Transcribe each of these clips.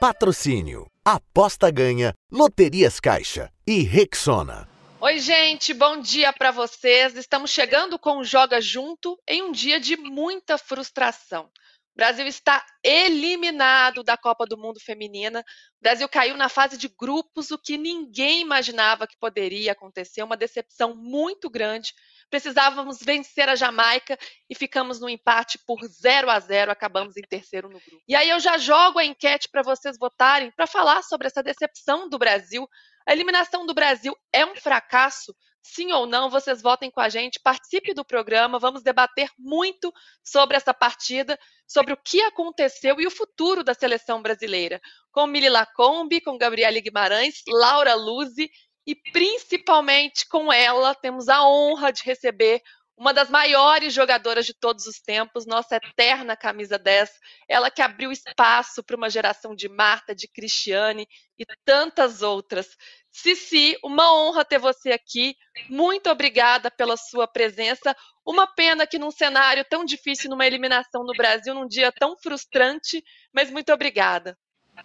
Patrocínio. Aposta ganha. Loterias Caixa. E Rexona. Oi, gente, bom dia para vocês. Estamos chegando com o Joga Junto em um dia de muita frustração. O Brasil está eliminado da Copa do Mundo Feminina. O Brasil caiu na fase de grupos, o que ninguém imaginava que poderia acontecer. Uma decepção muito grande precisávamos vencer a Jamaica e ficamos no empate por 0 a 0, acabamos em terceiro no grupo. E aí eu já jogo a enquete para vocês votarem para falar sobre essa decepção do Brasil. A eliminação do Brasil é um fracasso? Sim ou não? Vocês votem com a gente, participe do programa, vamos debater muito sobre essa partida, sobre o que aconteceu e o futuro da seleção brasileira. Com Mili Lacombe, com Gabriele Guimarães, Laura Luzi e principalmente com ela temos a honra de receber uma das maiores jogadoras de todos os tempos, nossa eterna camisa 10, ela que abriu espaço para uma geração de Marta, de Cristiane e tantas outras. Cici, uma honra ter você aqui. Muito obrigada pela sua presença. Uma pena que num cenário tão difícil, numa eliminação no Brasil, num dia tão frustrante, mas muito obrigada.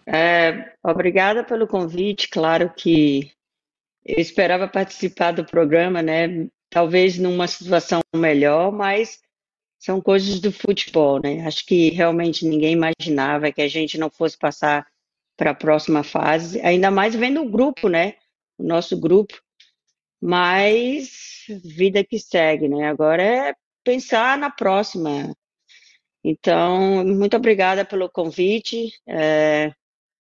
É, obrigada pelo convite. Claro que eu esperava participar do programa, né? Talvez numa situação melhor, mas são coisas do futebol, né? Acho que realmente ninguém imaginava que a gente não fosse passar para a próxima fase, ainda mais vendo o grupo, né? O nosso grupo. Mas vida que segue, né? Agora é pensar na próxima. Então, muito obrigada pelo convite. É,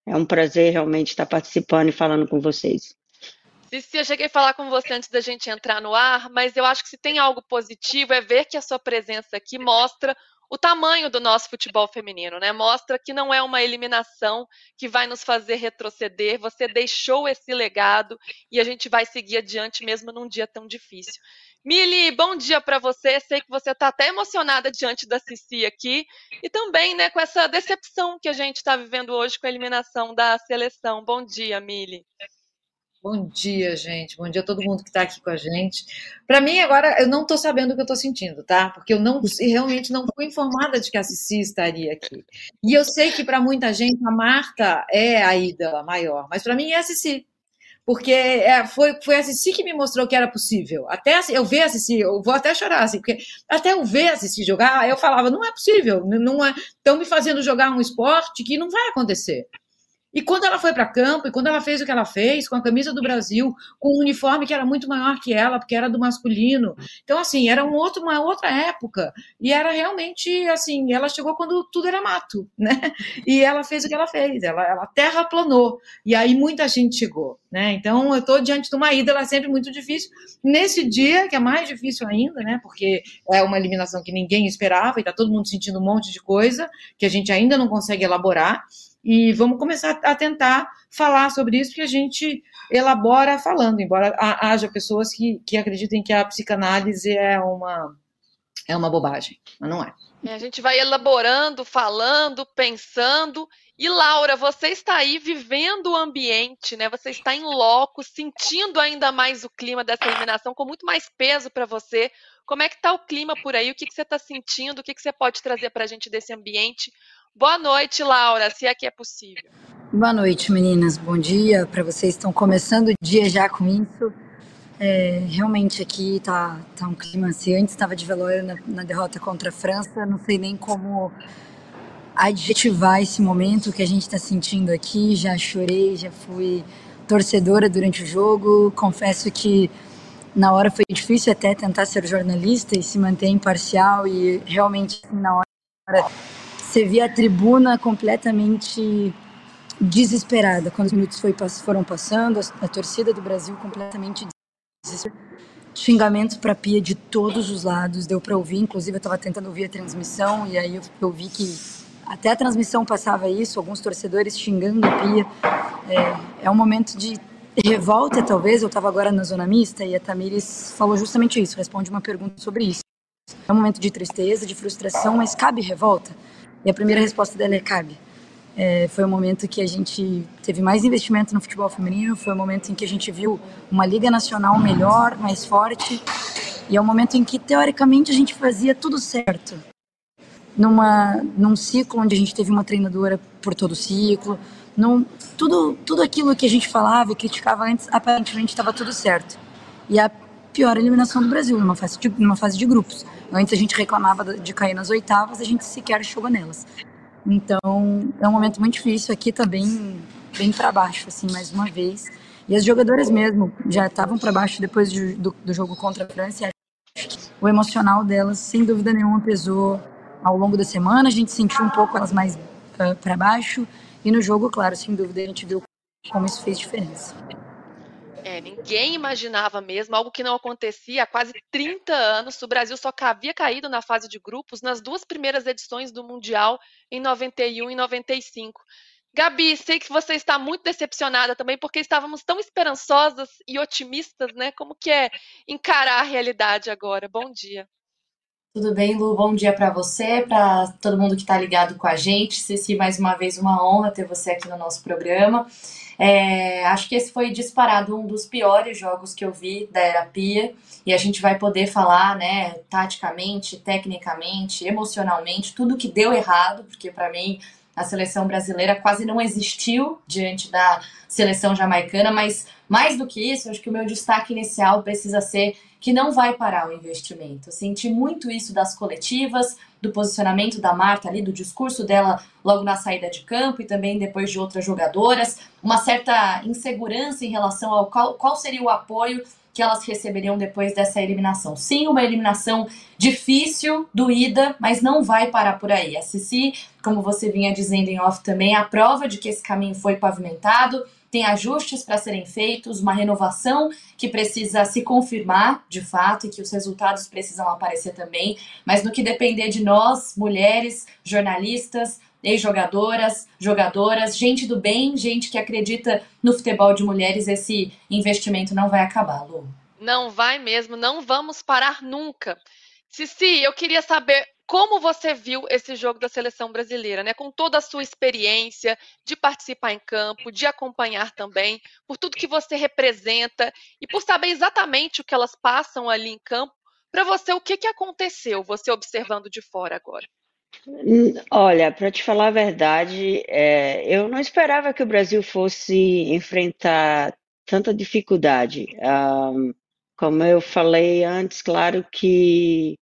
é um prazer realmente estar participando e falando com vocês. Cici, eu cheguei a falar com você antes da gente entrar no ar, mas eu acho que se tem algo positivo é ver que a sua presença aqui mostra o tamanho do nosso futebol feminino, né? Mostra que não é uma eliminação que vai nos fazer retroceder. Você deixou esse legado e a gente vai seguir adiante mesmo num dia tão difícil. Mili, bom dia para você. Sei que você está até emocionada diante da Cici aqui e também, né, com essa decepção que a gente está vivendo hoje com a eliminação da seleção. Bom dia, Mili. Bom dia, gente. Bom dia a todo mundo que está aqui com a gente. Para mim, agora, eu não estou sabendo o que eu estou sentindo, tá? Porque eu não realmente não fui informada de que a Cici estaria aqui. E eu sei que para muita gente a Marta é a ídola maior, mas para mim é a Cici. Porque é, foi, foi a Cici que me mostrou que era possível. Até eu ver a Cici, eu vou até chorar, assim, porque até eu ver a Cici jogar, eu falava, não é possível, não é, estão me fazendo jogar um esporte que não vai acontecer. E quando ela foi para campo, e quando ela fez o que ela fez, com a camisa do Brasil, com um uniforme que era muito maior que ela, porque era do masculino. Então, assim, era um outro, uma outra época. E era realmente, assim, ela chegou quando tudo era mato, né? E ela fez o que ela fez, ela, ela terra planou. E aí muita gente chegou, né? Então, eu estou diante de uma ida, ela é sempre muito difícil. Nesse dia, que é mais difícil ainda, né? Porque é uma eliminação que ninguém esperava e está todo mundo sentindo um monte de coisa que a gente ainda não consegue elaborar. E vamos começar a tentar falar sobre isso, que a gente elabora falando, embora haja pessoas que, que acreditem que a psicanálise é uma, é uma bobagem, mas não é. é. A gente vai elaborando, falando, pensando. E Laura, você está aí vivendo o ambiente, né? Você está em loco, sentindo ainda mais o clima dessa eliminação, com muito mais peso para você. Como é que está o clima por aí? O que, que você está sentindo? O que, que você pode trazer para a gente desse ambiente? Boa noite, Laura, se é que é possível. Boa noite, meninas. Bom dia para vocês. Estão começando o dia já com isso. É, realmente aqui tá, tá um clima assim. Antes estava de velório na, na, derrota contra a França. Não sei nem como adjetivar esse momento que a gente está sentindo aqui. Já chorei, já fui torcedora durante o jogo. Confesso que na hora foi difícil até tentar ser jornalista e se manter imparcial e realmente assim, na hora você via a tribuna completamente desesperada quando os minutos foi, foram passando, a, a torcida do Brasil completamente desesperada. Xingamentos para Pia de todos os lados, deu para ouvir, inclusive eu estava tentando ouvir a transmissão e aí eu, eu vi que até a transmissão passava isso, alguns torcedores xingando a Pia. É, é um momento de revolta, talvez. Eu estava agora na zona mista e a Tamires falou justamente isso, responde uma pergunta sobre isso. É um momento de tristeza, de frustração, mas cabe revolta? E a primeira resposta dela é cabe. É, foi o momento que a gente teve mais investimento no futebol feminino, foi o momento em que a gente viu uma liga nacional melhor, mais forte, e é o momento em que teoricamente a gente fazia tudo certo. Numa, num ciclo onde a gente teve uma treinadora por todo o ciclo, não, tudo, tudo aquilo que a gente falava e criticava antes, aparentemente estava tudo certo. E a pior eliminação do Brasil, numa fase, de, numa fase de grupos. Antes a gente reclamava de cair nas oitavas, a gente sequer chegou nelas. Então, é um momento muito difícil. Aqui tá bem, bem para baixo, assim, mais uma vez. E as jogadoras mesmo já estavam para baixo depois de, do, do, jogo contra a França. O emocional delas, sem dúvida nenhuma, pesou ao longo da semana. A gente sentiu um pouco elas mais uh, para baixo. E no jogo, claro, sem dúvida, a gente viu como isso fez diferença. É, ninguém imaginava mesmo, algo que não acontecia há quase 30 anos. O Brasil só havia caído na fase de grupos nas duas primeiras edições do Mundial, em 91 e 95. Gabi, sei que você está muito decepcionada também, porque estávamos tão esperançosas e otimistas, né? Como que é encarar a realidade agora? Bom dia. Tudo bem, Lu? Bom dia para você, para todo mundo que está ligado com a gente. Ceci, mais uma vez, uma honra ter você aqui no nosso programa. É, acho que esse foi disparado um dos piores jogos que eu vi da Era Pia, e a gente vai poder falar, né, taticamente, tecnicamente, emocionalmente, tudo que deu errado, porque para mim a seleção brasileira quase não existiu diante da seleção jamaicana, mas mais do que isso, acho que o meu destaque inicial precisa ser que não vai parar o investimento. Eu senti muito isso das coletivas, do posicionamento da Marta ali, do discurso dela logo na saída de campo e também depois de outras jogadoras, uma certa insegurança em relação ao qual, qual seria o apoio que elas receberiam depois dessa eliminação. Sim, uma eliminação difícil, doída, mas não vai parar por aí. A Cici, como você vinha dizendo em off também, a prova de que esse caminho foi pavimentado, tem ajustes para serem feitos, uma renovação que precisa se confirmar de fato e que os resultados precisam aparecer também, mas no que depender de nós, mulheres, jornalistas, ex-jogadoras, jogadoras, gente do bem, gente que acredita no futebol de mulheres, esse investimento não vai acabar, Lu. Não vai mesmo, não vamos parar nunca. Cici, eu queria saber como você viu esse jogo da seleção brasileira, né? Com toda a sua experiência de participar em campo, de acompanhar também, por tudo que você representa e por saber exatamente o que elas passam ali em campo. Para você, o que, que aconteceu, você observando de fora agora? Olha, para te falar a verdade, é, eu não esperava que o Brasil fosse enfrentar tanta dificuldade. Um, como eu falei antes, claro que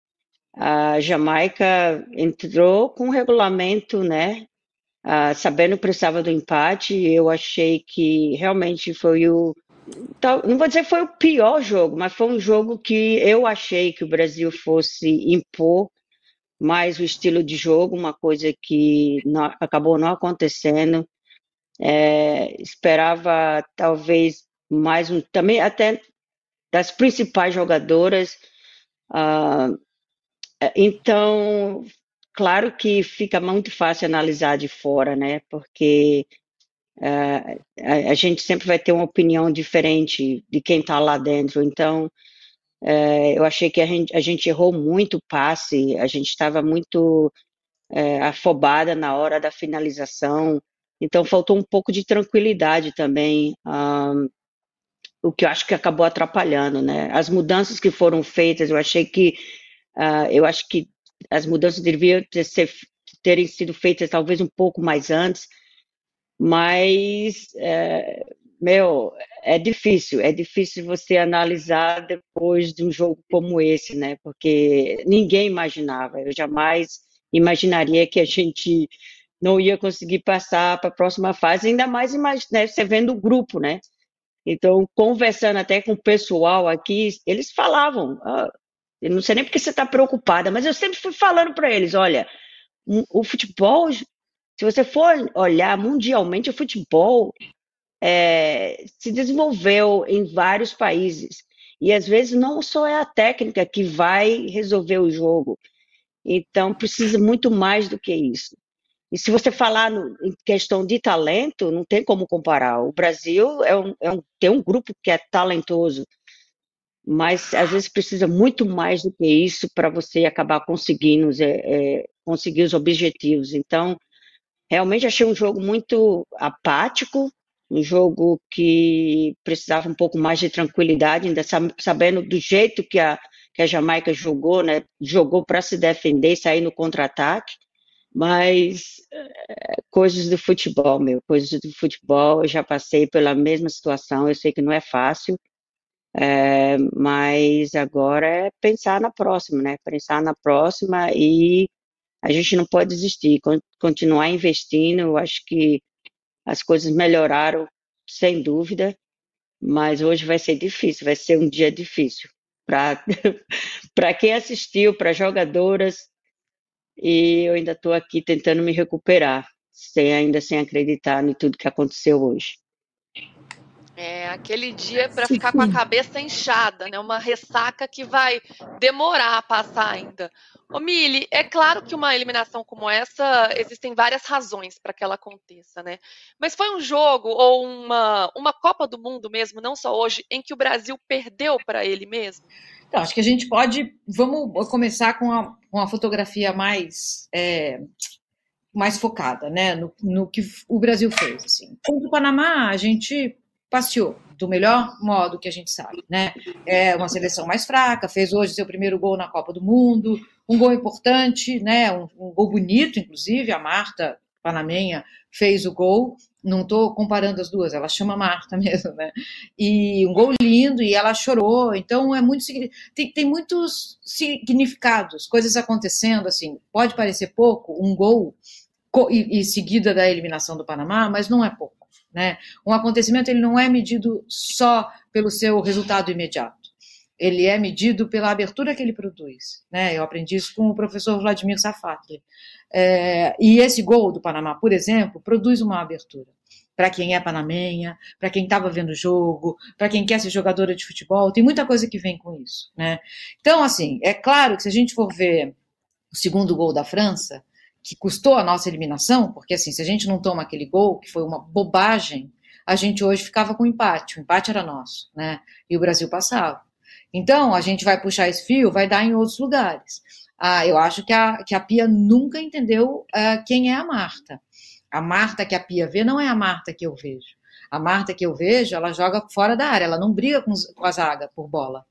a Jamaica entrou com um regulamento, né? Uh, sabendo que precisava do empate, eu achei que realmente foi o. Não vou dizer que foi o pior jogo, mas foi um jogo que eu achei que o Brasil fosse impor mais o estilo de jogo, uma coisa que não, acabou não acontecendo. É, esperava talvez mais um, também até das principais jogadoras. Uh, então, claro que fica muito fácil analisar de fora, né? Porque uh, a, a, gente sempre vai ter uma opinião diferente de quem está lá dentro. Então, é, eu achei que a gente, a gente errou muito passe, a gente estava muito é, afobada na hora da finalização, então faltou um pouco de tranquilidade também, um, o que eu acho que acabou atrapalhando, né? As mudanças que foram feitas, eu achei que uh, eu acho que as mudanças deviam ter, ser, terem sido feitas talvez um pouco mais antes, mas é, meu, é difícil, é difícil você analisar depois de um jogo como esse, né? Porque ninguém imaginava, eu jamais imaginaria que a gente não ia conseguir passar para a próxima fase, ainda mais né, você vendo o grupo, né? Então, conversando até com o pessoal aqui, eles falavam, ah, eu não sei nem porque você está preocupada, mas eu sempre fui falando para eles, olha, o futebol, se você for olhar mundialmente, o futebol é, se desenvolveu em vários países. E às vezes não só é a técnica que vai resolver o jogo. Então precisa muito mais do que isso. E se você falar no, em questão de talento, não tem como comparar. O Brasil é um, é um, tem um grupo que é talentoso, mas às vezes precisa muito mais do que isso para você acabar conseguindo é, é, conseguir os objetivos. Então, realmente achei um jogo muito apático, um jogo que precisava um pouco mais de tranquilidade, ainda sabendo do jeito que a, que a Jamaica jogou, né? Jogou para se defender, sair no contra-ataque. Mas é, coisas do futebol, meu, coisas do futebol, eu já passei pela mesma situação, eu sei que não é fácil, é, mas agora é pensar na próxima, né? Pensar na próxima e a gente não pode desistir, continuar investindo. Eu acho que as coisas melhoraram, sem dúvida, mas hoje vai ser difícil, vai ser um dia difícil para quem assistiu, para jogadoras, e eu ainda estou aqui tentando me recuperar, sem ainda sem acreditar em tudo que aconteceu hoje. É aquele dia para ficar com a cabeça inchada, né? Uma ressaca que vai demorar a passar ainda. Ô Mili, é claro que uma eliminação como essa, existem várias razões para que ela aconteça, né? Mas foi um jogo ou uma, uma Copa do Mundo mesmo, não só hoje, em que o Brasil perdeu para ele mesmo? Então, acho que a gente pode. Vamos começar com a, com a fotografia mais. É, mais focada, né, no, no, que o Brasil fez. Assim. Contra o Panamá, a gente passeou do melhor modo que a gente sabe, né? É uma seleção mais fraca, fez hoje seu primeiro gol na Copa do Mundo, um gol importante, né? Um, um gol bonito, inclusive a Marta Panamenha fez o gol. Não estou comparando as duas, ela chama Marta mesmo, né? E um gol lindo e ela chorou. Então é muito tem, tem muitos significados, coisas acontecendo assim. Pode parecer pouco, um gol e, e seguida da eliminação do Panamá, mas não é pouco. Né? Um acontecimento ele não é medido só pelo seu resultado imediato. Ele é medido pela abertura que ele produz. Né? Eu aprendi isso com o professor Vladimir Safatli. É, e esse gol do Panamá, por exemplo, produz uma abertura para quem é panamenha, para quem estava vendo o jogo, para quem quer ser jogadora de futebol, tem muita coisa que vem com isso, né? Então, assim, é claro que se a gente for ver o segundo gol da França, que custou a nossa eliminação, porque assim, se a gente não toma aquele gol, que foi uma bobagem, a gente hoje ficava com empate, o empate era nosso, né? E o Brasil passava. Então, a gente vai puxar esse fio, vai dar em outros lugares. Ah, eu acho que a, que a Pia nunca entendeu uh, quem é a Marta. A Marta que a Pia vê não é a Marta que eu vejo. A Marta que eu vejo, ela joga fora da área, ela não briga com, com a zaga por bola.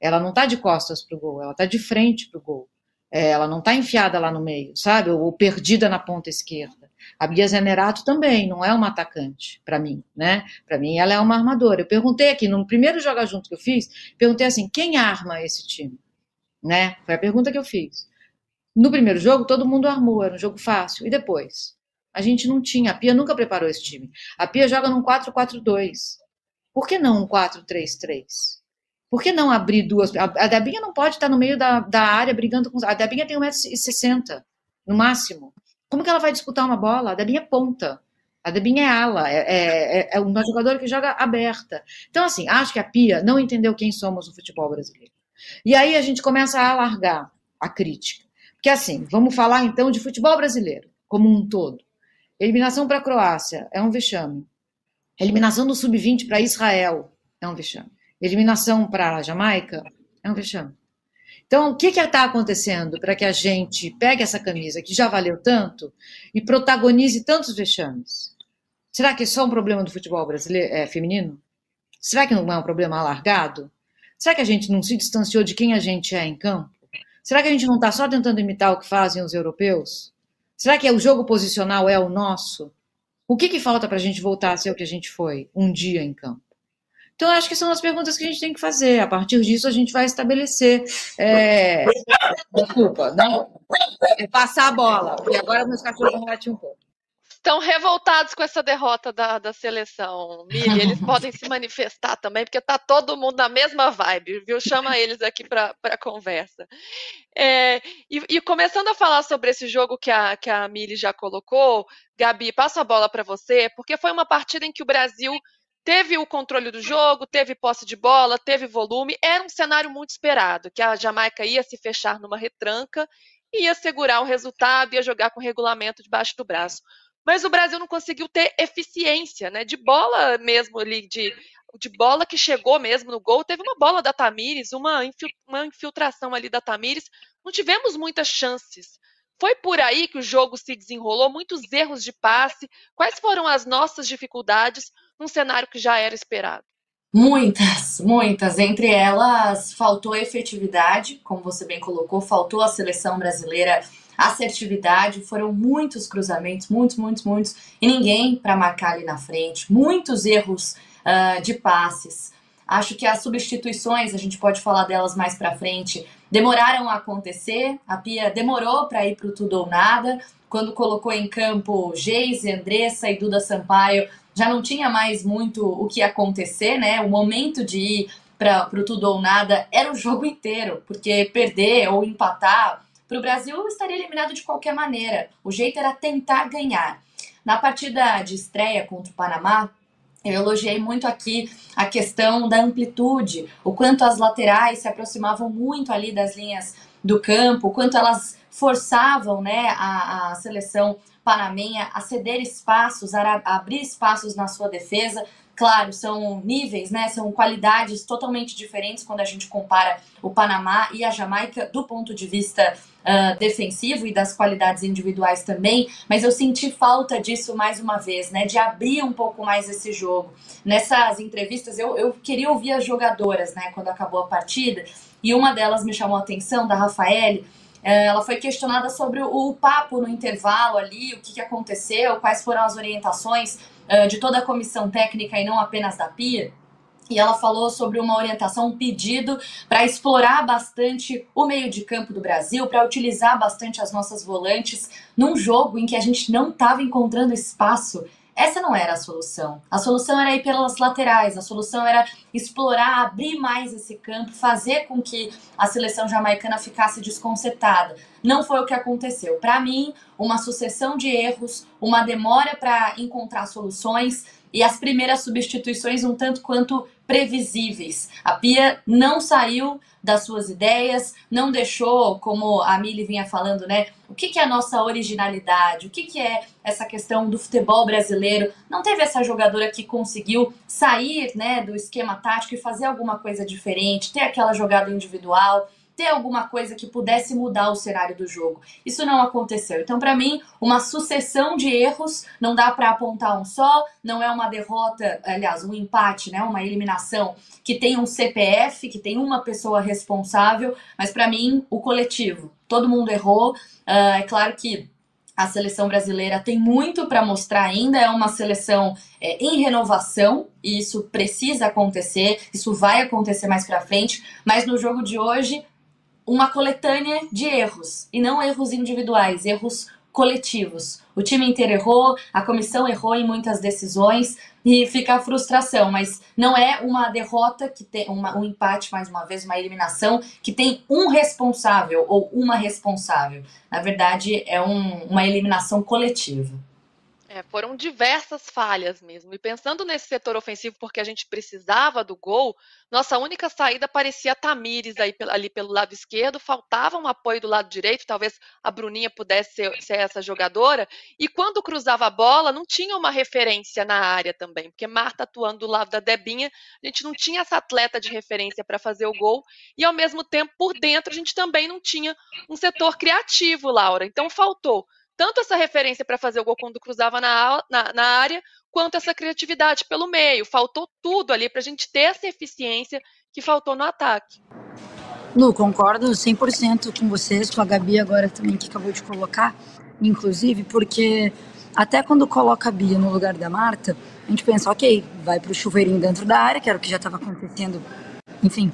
Ela não está de costas para o gol, ela está de frente para o gol. É, ela não está enfiada lá no meio, sabe? Ou perdida na ponta esquerda. A Bia Zenerato também não é uma atacante, para mim, né? Para mim, ela é uma armadora. Eu perguntei aqui, no primeiro Joga Junto que eu fiz, perguntei assim: quem arma esse time? Né? Foi a pergunta que eu fiz. No primeiro jogo, todo mundo armou, era um jogo fácil. E depois? A gente não tinha, a Pia nunca preparou esse time. A Pia joga num 4-4-2. Por que não um 4-3-3? Por que não abrir duas? A Debinha não pode estar no meio da, da área brigando com. A Debinha tem 1,60m, no máximo. Como que ela vai disputar uma bola? A Debinha é ponta. A Debinha é ala, é, é, é uma jogadora que joga aberta. Então, assim, acho que a Pia não entendeu quem somos no futebol brasileiro. E aí a gente começa a alargar a crítica. Porque, assim, vamos falar então de futebol brasileiro, como um todo. Eliminação para a Croácia é um vexame. Eliminação do Sub-20 para Israel é um vexame. Eliminação para a Jamaica é um vexame. Então, o que está acontecendo para que a gente pegue essa camisa que já valeu tanto e protagonize tantos vexames? Será que é só um problema do futebol brasileiro é, feminino? Será que não é um problema alargado? Será que a gente não se distanciou de quem a gente é em campo? Será que a gente não está só tentando imitar o que fazem os europeus? Será que é o jogo posicional é o nosso? O que, que falta para a gente voltar a ser o que a gente foi um dia em campo? Então, acho que são as perguntas que a gente tem que fazer. A partir disso, a gente vai estabelecer. É... Desculpa, não. É passar a bola, porque agora meus cachorros vão latir um pouco. Estão revoltados com essa derrota da, da seleção, Mili. Eles podem se manifestar também, porque está todo mundo na mesma vibe, viu? Chama eles aqui para a conversa. É, e, e, começando a falar sobre esse jogo que a, que a Mili já colocou, Gabi, passo a bola para você, porque foi uma partida em que o Brasil teve o controle do jogo, teve posse de bola, teve volume. Era um cenário muito esperado, que a Jamaica ia se fechar numa retranca, ia segurar o resultado, ia jogar com regulamento debaixo do braço. Mas o Brasil não conseguiu ter eficiência, né? De bola mesmo ali, de, de bola que chegou mesmo no gol. Teve uma bola da Tamires, uma, uma infiltração ali da Tamires. Não tivemos muitas chances. Foi por aí que o jogo se desenrolou, muitos erros de passe. Quais foram as nossas dificuldades num cenário que já era esperado? Muitas, muitas. Entre elas, faltou efetividade, como você bem colocou, faltou a seleção brasileira assertividade, foram muitos cruzamentos, muitos, muitos, muitos, e ninguém para marcar ali na frente, muitos erros uh, de passes. Acho que as substituições, a gente pode falar delas mais para frente, demoraram a acontecer. A Pia demorou para ir para o tudo ou nada. Quando colocou em campo Geise, Andressa e Duda Sampaio, já não tinha mais muito o que acontecer, né? O momento de ir para o tudo ou nada era o jogo inteiro, porque perder ou empatar para o Brasil estaria eliminado de qualquer maneira. O jeito era tentar ganhar. Na partida de estreia contra o Panamá, eu elogiei muito aqui a questão da amplitude, o quanto as laterais se aproximavam muito ali das linhas do campo, o quanto elas forçavam né, a, a seleção panamenha a ceder espaços, a abrir espaços na sua defesa. Claro, são níveis, né? São qualidades totalmente diferentes quando a gente compara o Panamá e a Jamaica do ponto de vista uh, defensivo e das qualidades individuais também. Mas eu senti falta disso mais uma vez, né? De abrir um pouco mais esse jogo. Nessas entrevistas, eu, eu queria ouvir as jogadoras, né? Quando acabou a partida. E uma delas me chamou a atenção, da Rafaele. Eh, ela foi questionada sobre o papo no intervalo ali, o que, que aconteceu, quais foram as orientações de toda a comissão técnica e não apenas da PIA. E ela falou sobre uma orientação, um pedido para explorar bastante o meio de campo do Brasil, para utilizar bastante as nossas volantes num jogo em que a gente não estava encontrando espaço essa não era a solução. A solução era ir pelas laterais, a solução era explorar, abrir mais esse campo, fazer com que a seleção jamaicana ficasse desconcertada. Não foi o que aconteceu. Para mim, uma sucessão de erros, uma demora para encontrar soluções e as primeiras substituições um tanto quanto previsíveis. A Pia não saiu das suas ideias, não deixou, como a Mili vinha falando, né? O que, que é a nossa originalidade? O que, que é essa questão do futebol brasileiro? Não teve essa jogadora que conseguiu sair né, do esquema tático e fazer alguma coisa diferente, ter aquela jogada individual ter alguma coisa que pudesse mudar o cenário do jogo. Isso não aconteceu. Então, para mim, uma sucessão de erros, não dá para apontar um só, não é uma derrota, aliás, um empate, né, uma eliminação que tem um CPF, que tem uma pessoa responsável, mas para mim, o coletivo. Todo mundo errou. Uh, é claro que a seleção brasileira tem muito para mostrar ainda, é uma seleção é, em renovação, e isso precisa acontecer, isso vai acontecer mais para frente, mas no jogo de hoje uma coletânea de erros, e não erros individuais, erros coletivos. O time inteiro errou, a comissão errou em muitas decisões e fica a frustração, mas não é uma derrota que tem uma, um empate mais uma vez, uma eliminação que tem um responsável ou uma responsável. Na verdade, é um, uma eliminação coletiva. É, foram diversas falhas mesmo. E pensando nesse setor ofensivo, porque a gente precisava do gol, nossa única saída parecia Tamires aí, ali pelo lado esquerdo, faltava um apoio do lado direito, talvez a Bruninha pudesse ser, ser essa jogadora. E quando cruzava a bola, não tinha uma referência na área também, porque Marta atuando do lado da Debinha, a gente não tinha essa atleta de referência para fazer o gol. E ao mesmo tempo, por dentro, a gente também não tinha um setor criativo, Laura. Então faltou tanto essa referência para fazer o gol quando cruzava na, na, na, área, quanto essa criatividade pelo meio. Faltou tudo ali para a gente ter essa eficiência que faltou no ataque. Lu, concordo 100% com vocês, com a Gabi agora também que acabou de colocar, inclusive, porque até quando coloca a Bia no lugar da Marta, a gente pensa, ok, vai para o chuveirinho dentro da área, que era o que já estava acontecendo. Enfim,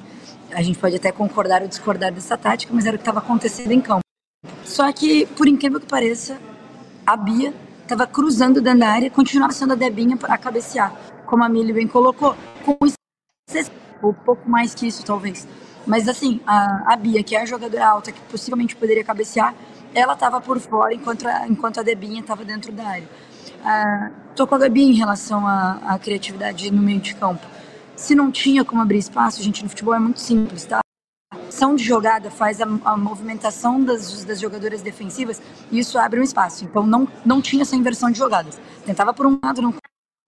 a gente pode até concordar ou discordar dessa tática, mas era o que estava acontecendo em campo. Só que, por incrível que pareça, a Bia estava cruzando dentro da área, continuava sendo a Debinha a cabecear, como a Mili bem colocou, com ou pouco mais que isso, talvez. Mas assim, a, a Bia, que é a jogadora alta, que possivelmente poderia cabecear, ela estava por fora, enquanto a, enquanto a Debinha estava dentro da área. Ah, tô com a Gabi em relação à, à criatividade no meio de campo. Se não tinha como abrir espaço, gente, no futebol é muito simples, tá? Ação de jogada faz a, a movimentação das, das, jogadoras defensivas e isso abre um espaço. Então não, não tinha essa inversão de jogadas. Tentava por um lado, não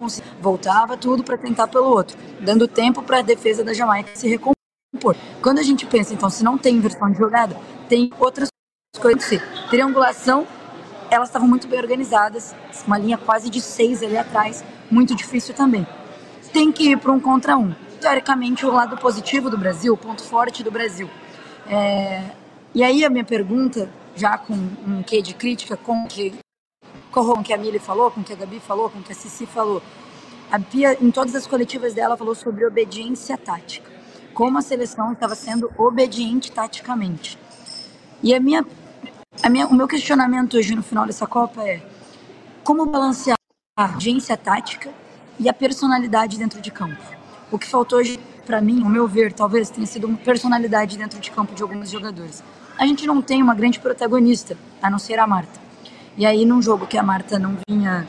conseguia. Voltava tudo para tentar pelo outro, dando tempo para a defesa da Jamaica se recompor. Quando a gente pensa, então, se não tem inversão de jogada, tem outras coisas. Triangulação, elas estavam muito bem organizadas, uma linha quase de seis ali atrás, muito difícil também. Tem que ir para um contra um teoricamente, o lado positivo do Brasil, o ponto forte do Brasil. É, e aí a minha pergunta, já com um quê de crítica, com que, com que a Mili falou, com que a Gabi falou, com que a Cici falou. A Pia, em todas as coletivas dela, falou sobre obediência tática. Como a seleção estava sendo obediente taticamente. E a minha, a minha, o meu questionamento hoje no final dessa Copa é como balancear a obediência tática e a personalidade dentro de campo. O que faltou hoje, para mim, ao meu ver, talvez tenha sido uma personalidade dentro de campo de alguns jogadores. A gente não tem uma grande protagonista, a não ser a Marta. E aí, num jogo que a Marta não vinha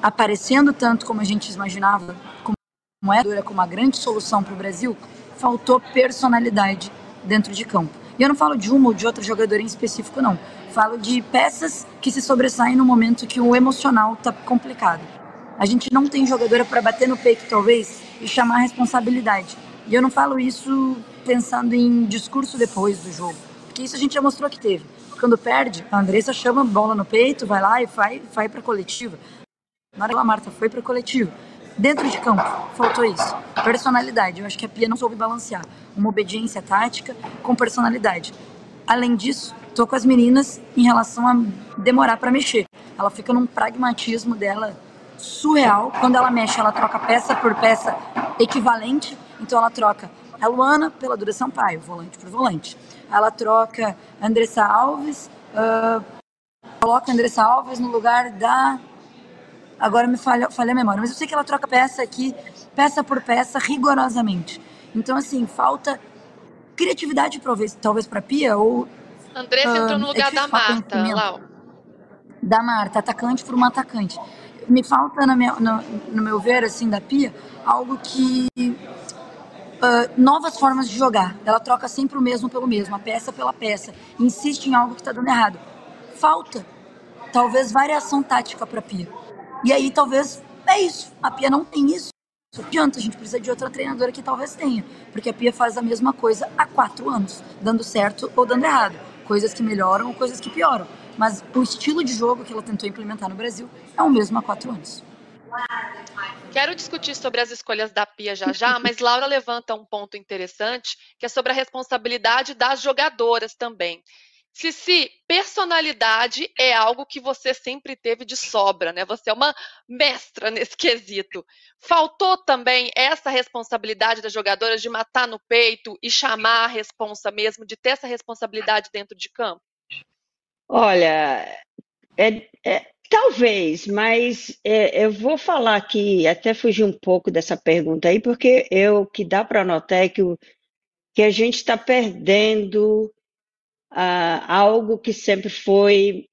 aparecendo tanto como a gente imaginava, como é como uma grande solução para o Brasil, faltou personalidade dentro de campo. E eu não falo de uma ou de outra jogadora em específico, não. Falo de peças que se sobressaem no momento que o emocional está complicado. A gente não tem jogadora para bater no peito, talvez, e chamar a responsabilidade. E eu não falo isso pensando em discurso depois do jogo, porque isso a gente já mostrou que teve. Quando perde, a Andressa chama a bola no peito, vai lá e vai, vai para a coletiva. Na hora que a Marta foi para a coletiva, dentro de campo, faltou isso. Personalidade. Eu acho que a Pia não soube balancear uma obediência tática com personalidade. Além disso, tô com as meninas em relação a demorar para mexer. Ela fica num pragmatismo dela surreal. Quando ela mexe, ela troca peça por peça equivalente. Então ela troca a Luana pela Dura Sampaio, volante por volante. Ela troca Andressa Alves, uh, coloca Andressa Alves no lugar da. Agora me falha, falha a memória, mas eu sei que ela troca peça aqui, peça por peça, rigorosamente. Então, assim, falta criatividade, talvez, talvez para Pia, ou. Andressa uh, entrou no é lugar é da Marta, Lau. Da Marta, atacante por uma atacante me falta, no meu, no, no meu ver, assim, da Pia, algo que. Uh, novas formas de jogar. Ela troca sempre o mesmo pelo mesmo, a peça pela peça. Insiste em algo que está dando errado. Falta, talvez, variação tática para a Pia. E aí, talvez, é isso. A Pia não tem isso. Não adianta, a gente precisa de outra treinadora que talvez tenha. Porque a Pia faz a mesma coisa há quatro anos, dando certo ou dando errado. Coisas que melhoram ou coisas que pioram mas o estilo de jogo que ela tentou implementar no Brasil é o mesmo há quatro anos. Quero discutir sobre as escolhas da Pia já já, mas Laura levanta um ponto interessante, que é sobre a responsabilidade das jogadoras também. Cici, personalidade é algo que você sempre teve de sobra, né? Você é uma mestra nesse quesito. Faltou também essa responsabilidade das jogadoras de matar no peito e chamar a responsa mesmo, de ter essa responsabilidade dentro de campo? Olha, é, é, talvez, mas é, eu vou falar aqui, até fugir um pouco dessa pergunta aí, porque eu que dá para notar é que, o, que a gente está perdendo ah, algo que sempre foi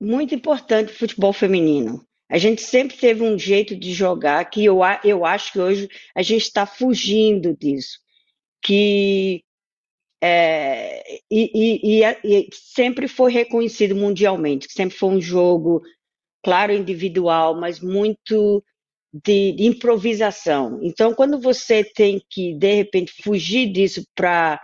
muito importante futebol feminino. A gente sempre teve um jeito de jogar que eu, eu acho que hoje a gente está fugindo disso. Que é, e, e, e, sempre foi reconhecido mundialmente, sempre foi um jogo, claro, individual, mas muito de, improvisação. Então, quando você tem que, de repente, fugir disso para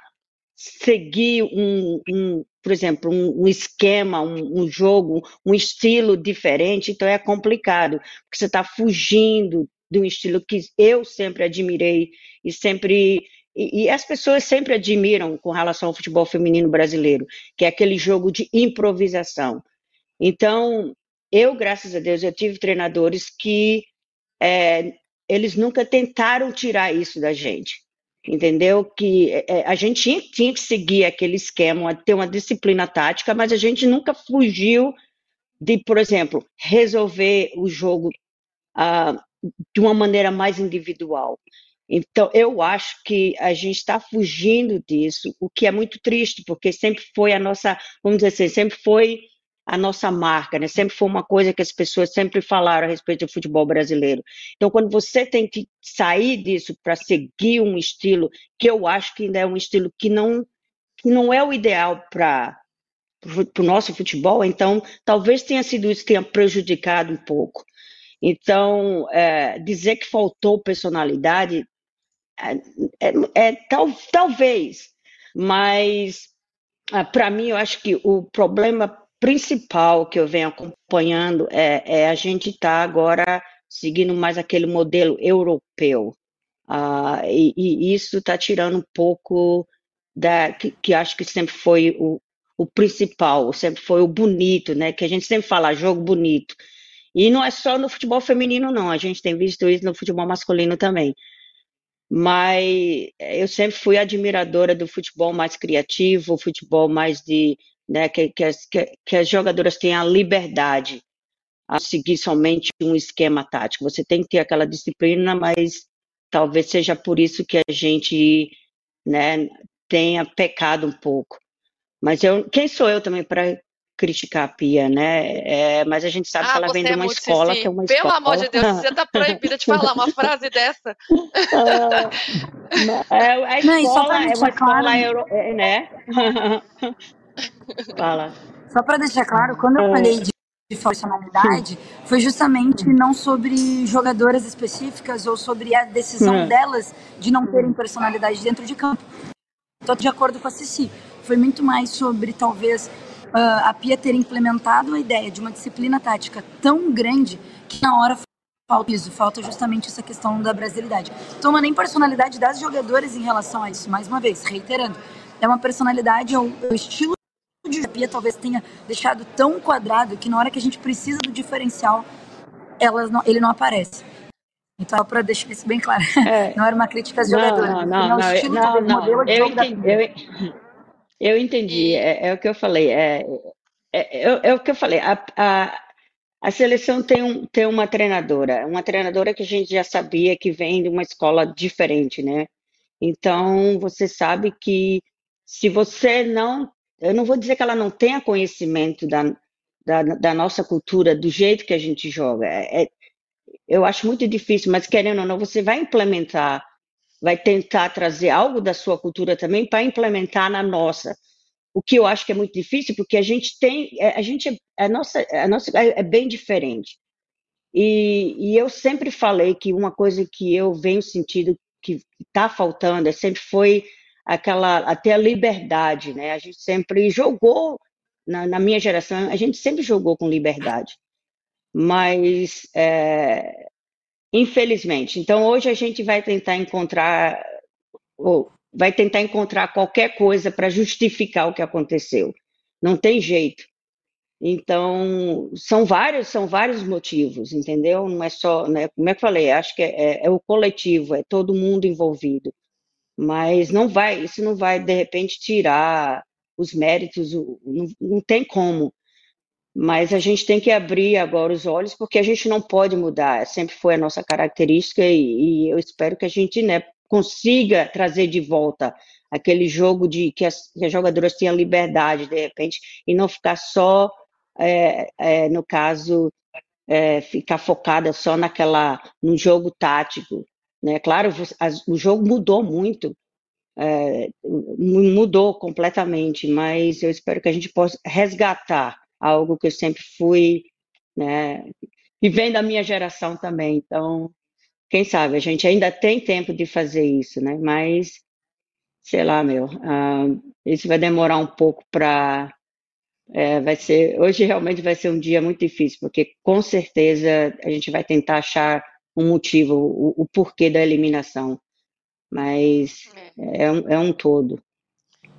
seguir um, um, por exemplo, um, um esquema, um, um, jogo, um estilo diferente, então é complicado, porque você está fugindo de um estilo que eu sempre admirei e sempre e, e, as pessoas sempre admiram com relação ao futebol feminino brasileiro, que é aquele jogo de improvisação. Então, eu, graças a Deus, eu tive treinadores que é, eles nunca tentaram tirar isso da gente, entendeu? Que é, a gente tinha, tinha, que seguir aquele esquema, ter uma disciplina tática, mas a gente nunca fugiu de, por exemplo, resolver o jogo ah, de uma maneira mais individual. Então, eu acho que a gente está fugindo disso, o que é muito triste, porque sempre foi a nossa, vamos dizer assim, sempre foi a nossa marca, né? Sempre foi uma coisa que as pessoas sempre falaram a respeito do futebol brasileiro. Então, quando você tem que sair disso para seguir um estilo que eu acho que ainda é um estilo que não que não é o ideal para o nosso futebol, então talvez tenha sido isso que tenha prejudicado um pouco. Então, é, dizer que faltou personalidade é, é, é tal, talvez, mas ah, para mim eu acho que o problema principal que eu venho acompanhando é, é a gente estar tá agora seguindo mais aquele modelo europeu. Ah, e, e, isso está tirando um pouco da que, que, acho que sempre foi o, o principal, sempre foi o bonito, né? Que a gente sempre fala jogo bonito. E não é só no futebol feminino, não. A gente tem visto isso no futebol masculino também. Mas eu sempre fui admiradora do futebol mais criativo, futebol mais de, né, que, que, as, que, que as jogadoras tenham a liberdade a seguir somente um esquema tático. Você tem que ter aquela disciplina, mas talvez seja por isso que a gente né, tenha pecado um pouco. Mas eu, quem sou eu também para criticar a Pia, né? É, mas a gente sabe ah, que ela vem de é uma é escola sim. que é uma Pelo escola. amor de Deus, você está proibida de falar uma frase dessa. Ah, é, a escola é uma escola euro, é, né? Fala. Só para deixar claro, quando eu falei de de funcionalidade foi justamente não sobre jogadoras específicas ou sobre a decisão é. delas de não terem personalidade dentro de campo. Estou de acordo com a Cici. Foi muito mais sobre talvez uh, a Pia ter implementado a ideia de uma disciplina tática tão grande que na hora falta isso, falta justamente essa questão da brasilidade. Então não é nem personalidade das jogadoras em relação a isso, mais uma vez, reiterando. É uma personalidade, é o, é o estilo de Pia talvez tenha deixado tão quadrado que na hora que a gente precisa do diferencial, elas não, ele não aparece. Então, para deixar isso bem claro, é. não era uma crítica às jogadoras. Não, não, não, não, não, não. Eu, entendi, eu, eu, entendi, é, é, o que eu falei. É, é, é, é o que eu falei. A, a, a seleção tem, um, tem uma treinadora, uma treinadora que a gente já sabia que vem de uma escola diferente, né? Então, você sabe que se você não eu não vou dizer que ela não tenha conhecimento da, da, da nossa cultura, do jeito que a gente joga. É, é, eu acho muito difícil, mas querendo ou não, você vai implementar, vai tentar trazer algo da sua cultura também para implementar na nossa. O que eu acho que é muito difícil, porque a gente tem, é, a gente, a nossa, a nossa é, é bem diferente. E, e eu sempre falei que uma coisa que eu venho sentindo que está faltando é sempre foi aquela até a liberdade, né? A gente sempre jogou na, na minha geração, a gente sempre jogou com liberdade, mas é, infelizmente. Então hoje a gente vai tentar encontrar ou vai tentar encontrar qualquer coisa para justificar o que aconteceu. Não tem jeito. Então, são vários, são vários motivos, entendeu? Não é só, né? Como é que eu falei? Acho que é, é, é o coletivo, é todo mundo envolvido mas não vai, isso não vai de repente tirar os méritos, não, não tem como. Mas a gente tem que abrir agora os olhos, porque a gente não pode mudar, sempre foi a nossa característica, e, e eu espero que a gente né, consiga trazer de volta aquele jogo de que as, que as jogadoras tenham liberdade, de repente, e não ficar só, é, é, no caso, é, ficar focada só naquela, no jogo tático, né? Claro, o jogo mudou muito, é, mudou completamente, mas eu espero que a gente possa resgatar algo que eu sempre fui, né? E vem da minha geração também. Então, quem sabe, a gente ainda tem tempo de fazer isso, né? Mas, sei lá, meu, uh, isso vai demorar um pouco para. É, vai ser hoje realmente vai ser um dia muito difícil porque com certeza a gente vai tentar achar um motivo, o, o porquê da eliminação. Mas é, é um, é um todo.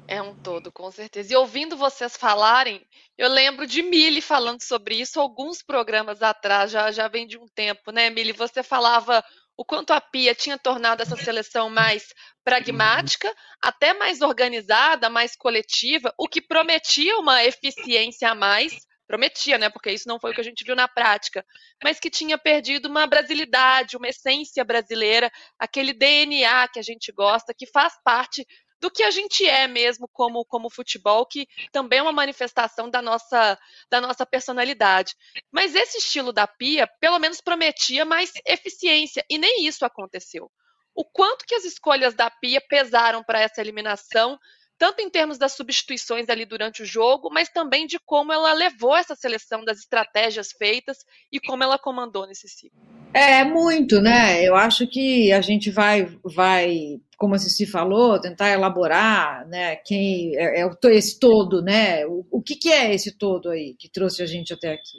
É um todo, com certeza. E ouvindo vocês falarem, eu lembro de Mili falando sobre isso alguns programas atrás, já, já vem de um tempo, né, Mili? Você falava o quanto a Pia tinha tornado essa seleção mais pragmática, até mais organizada, mais coletiva, o que prometia uma eficiência a mais prometia, né? Porque isso não foi o que a gente viu na prática, mas que tinha perdido uma brasilidade, uma essência brasileira, aquele DNA que a gente gosta, que faz parte do que a gente é mesmo como, como futebol, que também é uma manifestação da nossa, da nossa personalidade. Mas esse estilo da Pia, pelo menos prometia mais eficiência, e nem isso aconteceu. O quanto que as escolhas da Pia pesaram para essa eliminação tanto em termos das substituições ali durante o jogo, mas também de como ela levou essa seleção das estratégias feitas e como ela comandou nesse ciclo. É muito, né? Eu acho que a gente vai, vai, como a Cici falou, tentar elaborar, né? Quem é, é esse todo, né? O, o que, que é esse todo aí que trouxe a gente até aqui?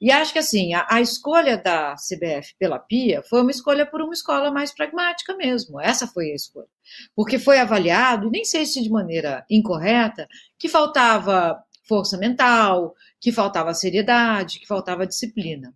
E acho que assim, a, a, escolha da CBF pela Pia foi uma escolha por uma escola mais pragmática mesmo. Essa foi a escolha. Porque foi avaliado, e nem sei se de maneira incorreta, que faltava força mental, que faltava seriedade, que faltava disciplina.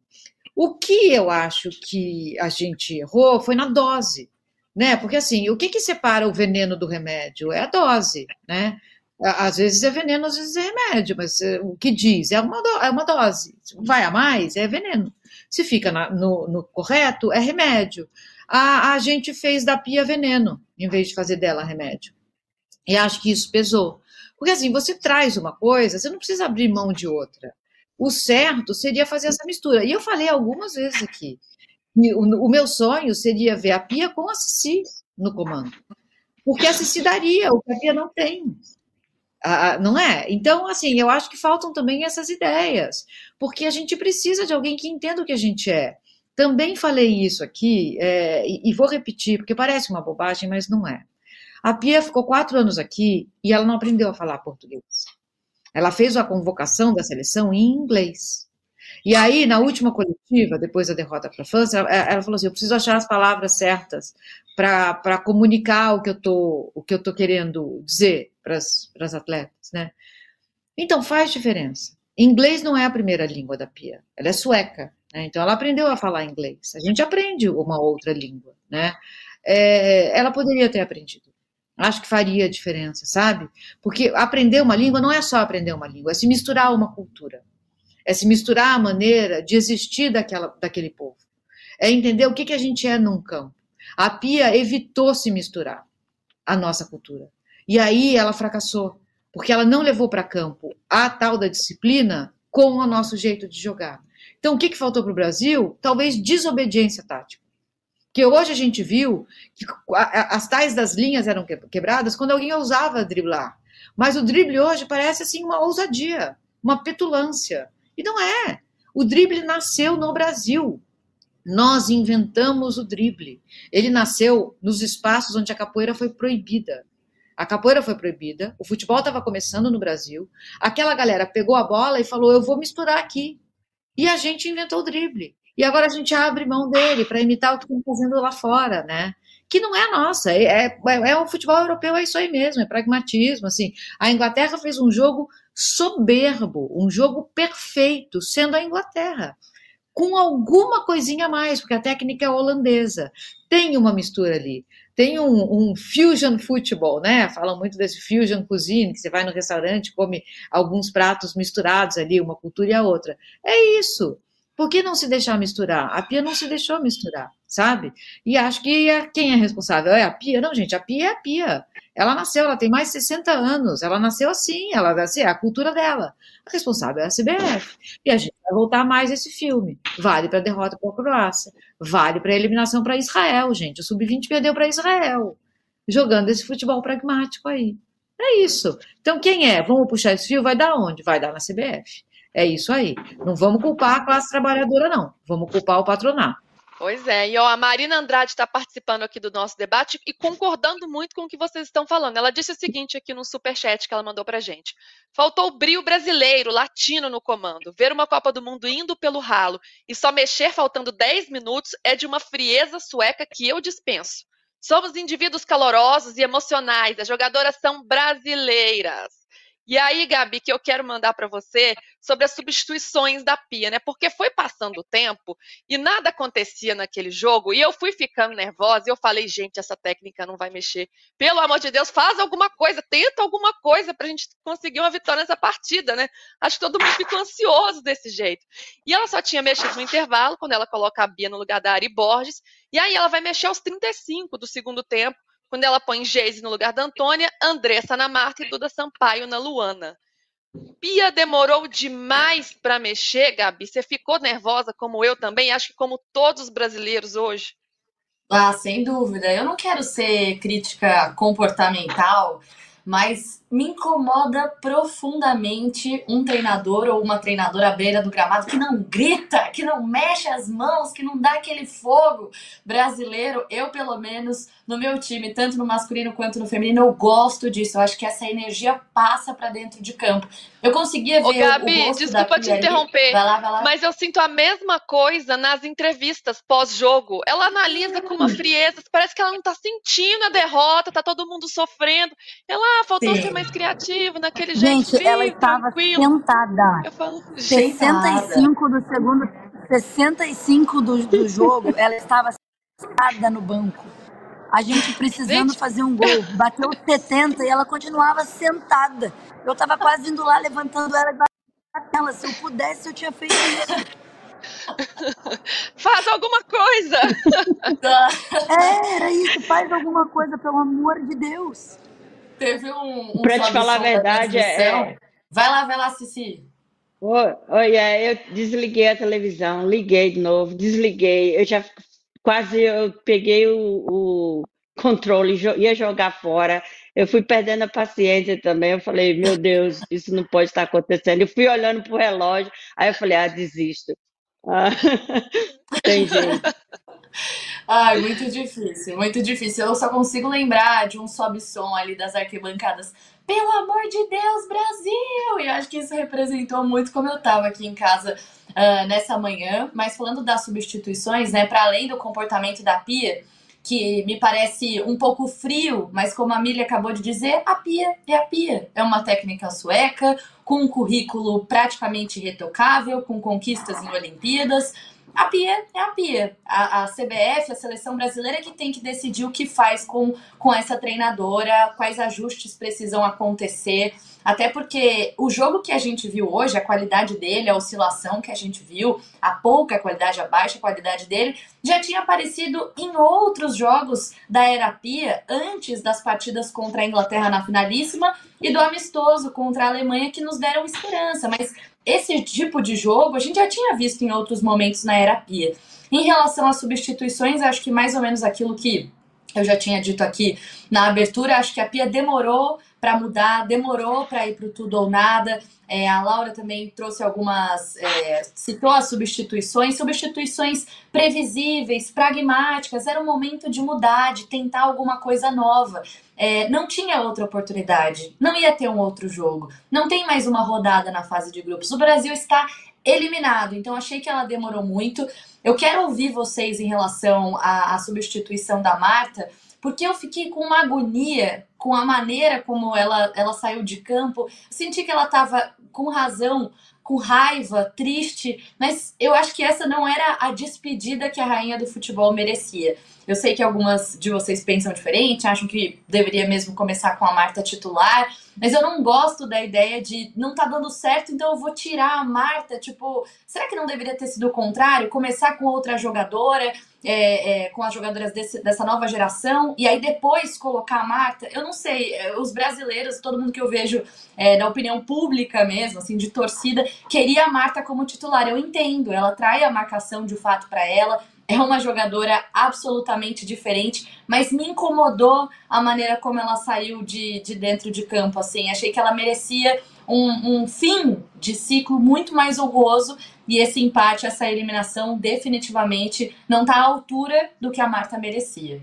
O que eu acho que a gente errou foi na dose, né? Porque assim, o que, que separa o veneno do remédio? É a dose, né? Às vezes é veneno, às vezes é remédio, mas eh, o que diz é uma, é uma dose. Vai a mais, é veneno. Se fica na, no, no, correto, é remédio. A, a gente fez da pia veneno, em vez de fazer dela remédio. E acho que isso pesou. Porque assim, você traz uma coisa, você não precisa abrir mão de outra. O certo seria fazer essa mistura. E eu falei algumas vezes aqui. O, o meu sonho seria ver a pia com a Cici no comando. Porque a Cici daria, o que a pia não tem. Ah, não é? Então, assim, eu acho que faltam também essas ideias, porque a gente precisa de alguém que entenda o que a gente é. Também falei isso aqui, é, e, e vou repetir, porque parece uma bobagem, mas não é. A Pia ficou quatro anos aqui e ela não aprendeu a falar português. Ela fez a convocação da seleção em inglês. E aí, na última coletiva, depois da derrota para a França, ela, ela, falou assim: eu preciso achar as palavras certas para comunicar o que eu tô, o que eu tô querendo dizer para as atletas, né? Então faz diferença. Inglês não é a primeira língua da Pia, ela é sueca, né? então ela aprendeu a falar inglês. A gente aprende uma outra língua, né? É, ela poderia ter aprendido. Acho que faria diferença, sabe? Porque aprender uma língua não é só aprender uma língua, é se misturar uma cultura, é se misturar a maneira de existir daquela, daquele povo, é entender o que, que a gente é num campo. A Pia evitou se misturar à nossa cultura. E aí ela fracassou, porque ela não levou para campo a tal da disciplina com o nosso jeito de jogar. Então, o que, que faltou para o Brasil? Talvez desobediência tática. Que hoje a gente viu que as tais das linhas eram quebradas quando alguém ousava driblar. Mas o drible hoje parece assim uma ousadia, uma petulância. E não é. O drible nasceu no Brasil. Nós inventamos o drible. Ele nasceu nos espaços onde a capoeira foi proibida. A capoeira foi proibida, o futebol estava começando no Brasil. Aquela galera pegou a bola e falou: Eu vou misturar aqui. E a gente inventou o drible. E agora a gente abre mão dele para imitar o que estão fazendo lá fora, né? Que não é nossa, é, é, é o futebol europeu, é isso aí mesmo, é pragmatismo. Assim, a Inglaterra fez um jogo soberbo, um jogo perfeito, sendo a Inglaterra com alguma coisinha a mais, porque a técnica é holandesa. Tem uma mistura ali. Tem um, um, fusion football, né? Falam muito desse fusion cuisine, que você vai no restaurante come alguns pratos misturados ali, uma cultura e a outra. É isso. Por que não se deixar misturar? A Pia não se deixou misturar, sabe? E acho que é, quem é responsável? É a Pia? Não, gente, a Pia é a Pia. Ela nasceu, ela tem mais de 60 anos, ela nasceu assim, ela assim, é a cultura dela. A responsável é a CBF. E a gente vai voltar mais esse filme. Vale para a derrota para a Croácia, vale para a eliminação para Israel, gente. O Sub-20 perdeu para Israel, jogando esse futebol pragmático aí. É isso. Então, quem é? Vamos puxar esse fio? Vai dar onde? Vai dar na CBF. É isso aí. Não vamos culpar a classe trabalhadora, não. Vamos culpar o patronato. Pois é, e ó, a Marina Andrade está participando aqui do nosso debate e concordando muito com o que vocês estão falando. Ela disse o seguinte aqui no superchat que ela mandou para gente: faltou o brasileiro, latino no comando. Ver uma Copa do Mundo indo pelo ralo e só mexer faltando 10 minutos é de uma frieza sueca que eu dispenso. Somos indivíduos calorosos e emocionais, as jogadoras são brasileiras. E aí, Gabi, que eu quero mandar para você sobre as substituições da Pia, né? Porque foi passando o tempo e nada acontecia naquele jogo, e eu fui ficando nervosa e eu falei, gente, essa técnica não vai mexer. Pelo amor de Deus, faz alguma coisa, tenta alguma coisa para a gente conseguir uma vitória nessa partida, né? Acho que todo mundo ficou ansioso desse jeito. E ela só tinha mexido no intervalo, quando ela coloca a Bia no lugar da Ari Borges, e aí ela vai mexer aos 35 do segundo tempo quando ela põe Geise no lugar da Antônia, Andressa na Marta e Duda Sampaio na Luana. Pia demorou demais para mexer, Gabi. Você ficou nervosa como eu também, acho que como todos os brasileiros hoje. Ah, sem dúvida. Eu não quero ser crítica comportamental, mas me incomoda profundamente um treinador ou uma treinadora à beira do gramado que não grita, que não mexe as mãos, que não dá aquele fogo brasileiro. Eu, pelo menos, no meu time, tanto no masculino quanto no feminino, eu gosto disso. Eu acho que essa energia passa para dentro de campo. Eu conseguia ver Ô, Gabi, o desculpa te interromper, vai lá, vai lá. mas eu sinto a mesma coisa nas entrevistas pós-jogo. Ela analisa com uma frieza, parece que ela não tá sentindo a derrota, tá todo mundo sofrendo. Ela ah, faltou Sim. ser mais criativo, naquele jeito Gente, ela estava sentada. Eu falo, gente, 65 do segundo, 65 do, do jogo, ela estava sentada no banco. A gente precisando Gente. fazer um gol. Bateu 70 e ela continuava sentada. Eu estava quase indo lá, levantando ela e batendo ela. Se eu pudesse, eu tinha feito isso. faz alguma coisa. É, era isso. Faz alguma coisa, pelo amor de Deus. Teve um. um Pra te falar a verdade, é- transmissão. Vai lá, vai lá, Cici. Oi, Olha, eu desliguei a televisão, liguei de novo, desliguei. Eu já quase eu peguei o, o controle, ia jogar fora. Eu fui perdendo a paciência também. Eu falei, meu Deus, isso não pode estar acontecendo. Eu fui olhando pro relógio, aí eu falei, ah, desisto. Ah, tem jeito. Ai, muito difícil, muito difícil. Eu só consigo lembrar de um sobe-som ali das arquibancadas. Pelo amor de Deus, Brasil! E eu acho que isso representou muito como eu tava aqui em casa ah, nessa manhã. Mas falando das substituições, né, para além do comportamento da Pia, que me parece um pouco frio, mas como a Milha acabou de dizer, a Pia é a Pia. É uma técnica sueca, com um currículo praticamente irretocável, com conquistas em Olimpíadas. A Pia é a Pia. A, a CBF, a seleção brasileira, que tem que decidir o que faz com, com essa treinadora, quais ajustes precisam acontecer. Até porque o jogo que a gente viu hoje, a qualidade dele, a oscilação que a gente viu, a pouca qualidade, a baixa qualidade dele, já tinha aparecido em outros jogos da Era Pia, antes das partidas contra a Inglaterra na finalíssima e do amistoso contra a Alemanha, que nos deram esperança. Mas esse tipo de jogo a gente já tinha visto em outros momentos na Era Pia. Em relação às substituições, acho que mais ou menos aquilo que eu já tinha dito aqui na abertura, acho que a Pia demorou para mudar, demorou para ir para o tudo ou nada. É, a Laura também trouxe algumas, é, citou as substituições, substituições previsíveis, pragmáticas. Era um momento de mudar, de tentar alguma coisa nova. É, não tinha outra oportunidade, não ia ter um outro jogo, não tem mais uma rodada na fase de grupos. O Brasil está eliminado, então achei que ela demorou muito. Eu quero ouvir vocês em relação à, à substituição da Marta, porque eu fiquei com uma agonia com a maneira como ela, ela saiu de campo. Senti que ela estava com razão, com raiva, triste, mas eu acho que essa não era a despedida que a rainha do futebol merecia. Eu sei que algumas de vocês pensam diferente, acham que deveria mesmo começar com a Marta titular, mas eu não gosto da ideia de não tá dando certo, então eu vou tirar a Marta. Tipo, será que não deveria ter sido o contrário? Começar com outra jogadora, é, é, com as jogadoras desse, dessa nova geração, e aí depois colocar a Marta? Eu não sei, é, os brasileiros, todo mundo que eu vejo é, da opinião pública mesmo, assim, de torcida, queria a Marta como titular. Eu entendo, ela trai a marcação de fato para ela, é uma jogadora absolutamente diferente, mas me incomodou a maneira como ela saiu de, de dentro de campo, assim, achei que ela merecia um, um fim de ciclo muito mais honroso e esse empate, essa eliminação definitivamente não está à altura do que a Marta merecia.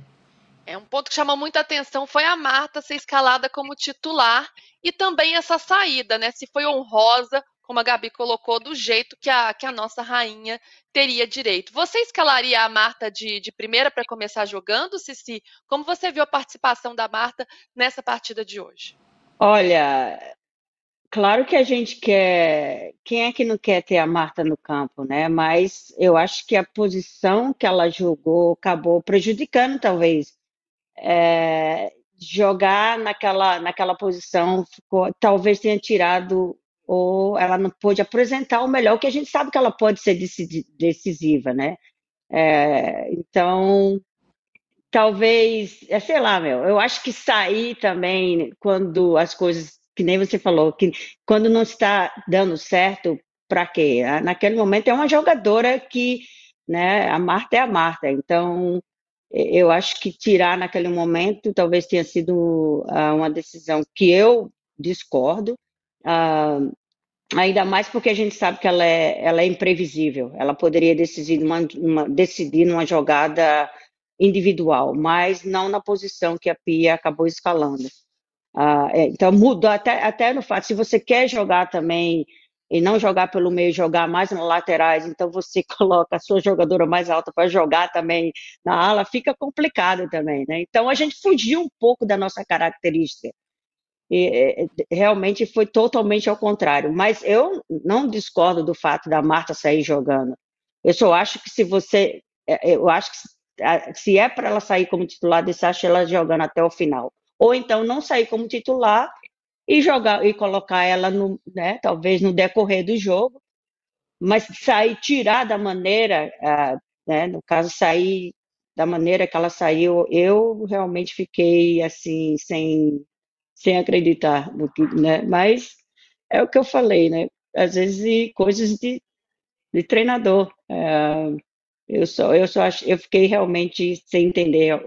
É um ponto que chamou muita atenção foi a Marta ser escalada como titular e também essa saída, né? Se foi honrosa, como a Gabi colocou, do jeito que a, que a nossa rainha teria direito. Você escalaria a Marta de, de primeira para começar jogando, Cici? Como você viu a participação da Marta nessa partida de hoje? Olha, claro que a gente quer. Quem é que não quer ter a Marta no campo, né? Mas eu acho que a posição que ela jogou acabou prejudicando, talvez. É, jogar naquela, naquela posição ficou, talvez tenha tirado ou ela não pôde apresentar o melhor, que a gente sabe que ela pode ser decisiva, né? É, então, talvez, é, sei lá, meu, eu acho que sair também quando as coisas, que nem você falou, que quando não está dando certo, para quê? Naquele momento é uma jogadora que, né, a Marta é a Marta, então eu acho que tirar naquele momento talvez tenha sido uh, uma decisão que eu discordo, uh, ainda mais porque a gente sabe que ela é, ela é imprevisível. Ela poderia decidir uma, decidir numa jogada individual, mas não na posição que a Pia acabou escalando. Uh, é, então mudou até, até no fato, se você quer jogar também e não jogar pelo meio, jogar mais nas laterais, então você coloca a sua jogadora mais alta para jogar também na ala, fica complicado também, né? Então a gente fugiu um pouco da nossa característica. E, realmente foi totalmente ao contrário. Mas eu não discordo do fato da Marta sair jogando. Eu só acho que se você, é, eu acho que se é para ela sair como titular, deixar ela jogando até o final. Ou então não sair como titular e jogar e colocar ela no, né, talvez no decorrer do jogo, mas sair tirar da maneira, né, no caso sair da maneira que ela saiu, eu realmente fiquei assim sem sem acreditar no que, né? Mas é o que eu falei, né? Às vezes coisas de, de treinador. É, eu só eu só acho, eu fiquei realmente sem entender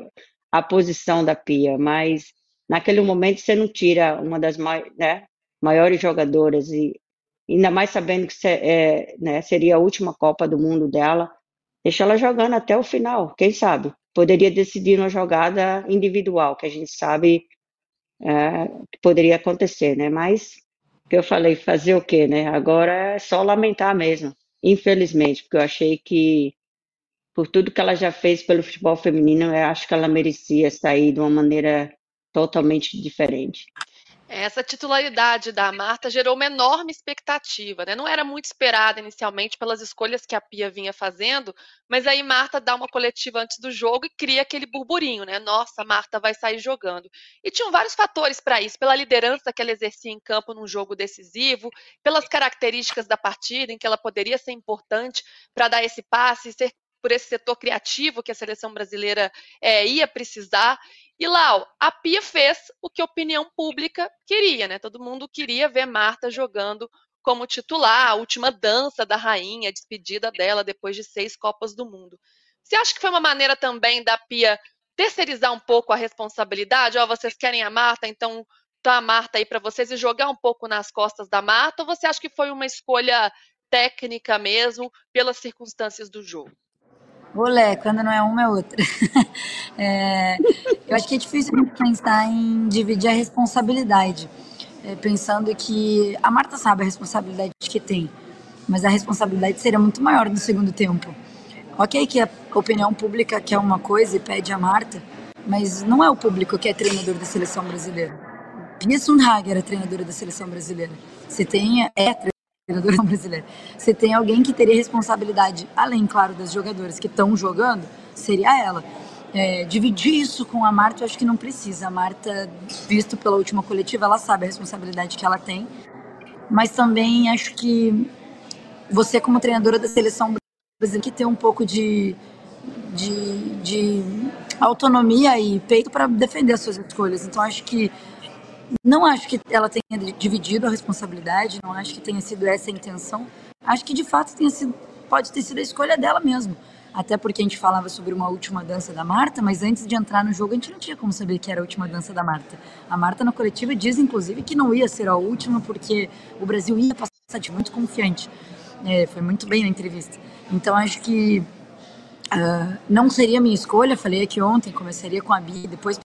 a posição da Pia, mas naquele momento você não tira uma das mai, né, maiores jogadoras e ainda mais sabendo que é, né, seria a última Copa do Mundo dela, deixa ela jogando até o final, quem sabe? Poderia decidir uma jogada individual, que a gente sabe é, que poderia acontecer, né? Mas, que eu falei, fazer o quê, né? Agora é só lamentar mesmo, infelizmente, porque eu achei que por tudo que ela já fez pelo futebol feminino, eu acho que ela merecia sair de uma maneira totalmente diferente. Essa titularidade da Marta gerou uma enorme expectativa, né? Não era muito esperada inicialmente pelas escolhas que a Pia vinha fazendo, mas aí Marta dá uma coletiva antes do jogo e cria aquele burburinho, né? Nossa, Marta vai sair jogando. E tinham vários fatores para isso, pela liderança que ela exercia em campo num jogo decisivo, pelas características da partida em que ela poderia ser importante para dar esse passe, ser por esse setor criativo que a seleção brasileira é, ia precisar. E Lau, a Pia fez o que a opinião pública queria, né? Todo mundo queria ver Marta jogando como titular, a última dança da rainha, a despedida dela depois de seis Copas do Mundo. Você acha que foi uma maneira também da Pia terceirizar um pouco a responsabilidade? Ó, oh, vocês querem a Marta, então tá a Marta aí para vocês e jogar um pouco nas costas da Marta? Ou você acha que foi uma escolha técnica mesmo, pelas circunstâncias do jogo? Olé, quando não é uma é outra. é, eu acho que é difícil pensar em dividir a responsabilidade, é, pensando que a Marta sabe a responsabilidade que tem, mas a responsabilidade seria muito maior no segundo tempo. Ok que a opinião pública quer uma coisa e pede a Marta, mas não é o público que é treinador da seleção brasileira. Pia Sundhage é treinadora da seleção brasileira. Você tem é brasileira. Você tem alguém que teria responsabilidade, além, claro, das jogadoras que estão jogando, seria ela. É, dividir isso com a Marta, eu acho que não precisa. A Marta, visto pela última coletiva, ela sabe a responsabilidade que ela tem. Mas também acho que você, como treinadora da seleção brasileira, que ter um pouco de, de, de autonomia e peito para defender as suas escolhas. Então, acho que não acho que ela tenha dividido a responsabilidade, não acho que tenha sido essa a intenção. Acho que de fato tenha sido, pode ter sido a escolha dela mesmo. Até porque a gente falava sobre uma última dança da Marta, mas antes de entrar no jogo a gente não tinha como saber que era a última dança da Marta. A Marta na coletiva diz, inclusive, que não ia ser a última porque o Brasil ia passar de muito confiante. É, foi muito bem na entrevista. Então acho que uh, não seria minha escolha. Falei aqui ontem, começaria com a Bia, depois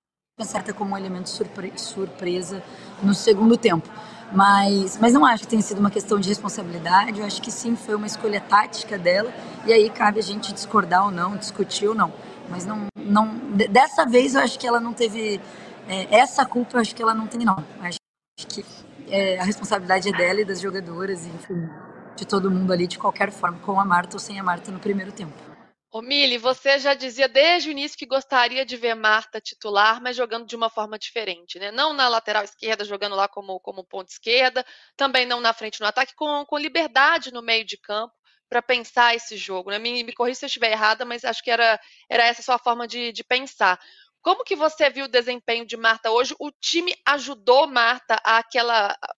certa como um elemento surpre surpresa no segundo tempo. Mas, mas não acho que tenha sido uma questão de responsabilidade, eu acho que sim, foi uma escolha tática dela, e aí cabe a gente discordar ou não, discutir ou não. Mas não, não dessa vez eu acho que ela não teve é, essa culpa, eu acho que ela não tem não. Eu acho que é, a responsabilidade é dela e das jogadoras, enfim, de todo mundo ali, de qualquer forma, com a Marta ou sem a Marta no primeiro tempo. Ô Mili, você já dizia desde o início que gostaria de ver Marta titular, mas jogando de uma forma diferente, né? Não na lateral esquerda, jogando lá como, como ponta esquerda, também não na frente no ataque, com, com liberdade no meio de campo para pensar esse jogo. Né? Me, me corrija se eu estiver errada, mas acho que era, era essa a sua forma de, de pensar. Como que você viu o desempenho de Marta hoje? O time ajudou Marta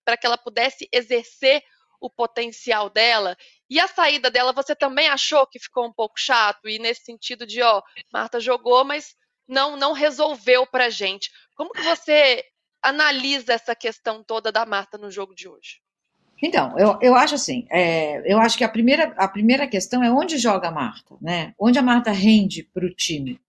para que ela pudesse exercer o potencial dela E a saída dela, você também achou que ficou um pouco chato? E nesse sentido de, ó, Marta jogou, mas não não resolveu pra gente. Como que você analisa essa questão toda da Marta no jogo de hoje? Então, eu, eu acho assim, é, eu acho que a primeira, a primeira questão é onde joga a Marta, né? Onde a Marta rende para o time.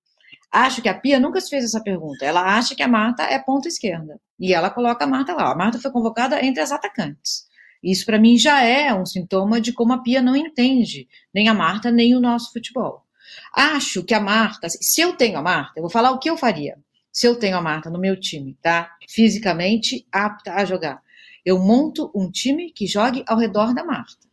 Acho que a Pia nunca se fez essa pergunta. Ela acha que a Marta é ponta esquerda. E ela coloca a Marta lá. A Marta foi convocada entre as atacantes. Isso, para mim, já é um sintoma de como a Pia não entende nem a Marta, nem o nosso futebol. Acho que a Marta, se eu tenho a Marta, eu vou falar o que eu faria. Se eu tenho a Marta no meu time, tá? Fisicamente apta a jogar eu monto um time que jogue ao redor da Marta.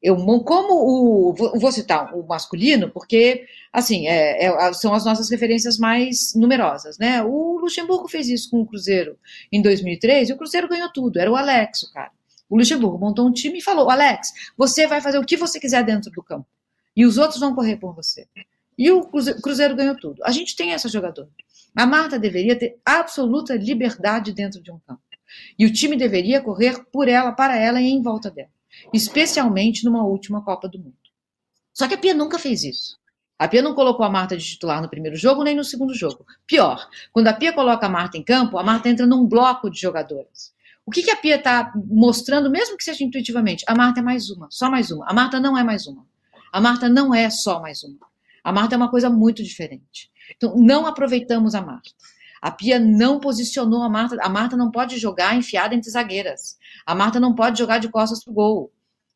Eu, como o. Vou citar o masculino, porque, assim, é, é, são as nossas referências mais numerosas, né? O Luxemburgo fez isso com o Cruzeiro em 2003 e o Cruzeiro ganhou tudo. Era o Alex, o cara. O Luxemburgo montou um time e falou: Alex, você vai fazer o que você quiser dentro do campo. E os outros vão correr por você. E o Cruzeiro ganhou tudo. A gente tem essa jogadora. A Marta deveria ter absoluta liberdade dentro de um campo. E o time deveria correr por ela, para ela e em volta dela, especialmente numa última Copa do Mundo. Só que a Pia nunca fez isso. A Pia não colocou a Marta de titular no primeiro jogo nem no segundo jogo. Pior, quando a Pia coloca a Marta em campo, a Marta entra num bloco de jogadoras. O que, que a Pia está mostrando, mesmo que seja intuitivamente? A Marta é mais uma, só mais uma. A Marta não é mais uma. A Marta não é só mais uma. A Marta é uma coisa muito diferente. Então, não aproveitamos a Marta. A Pia não posicionou a Marta. A Marta não pode jogar enfiada entre zagueiras. A Marta não pode jogar de costas pro gol.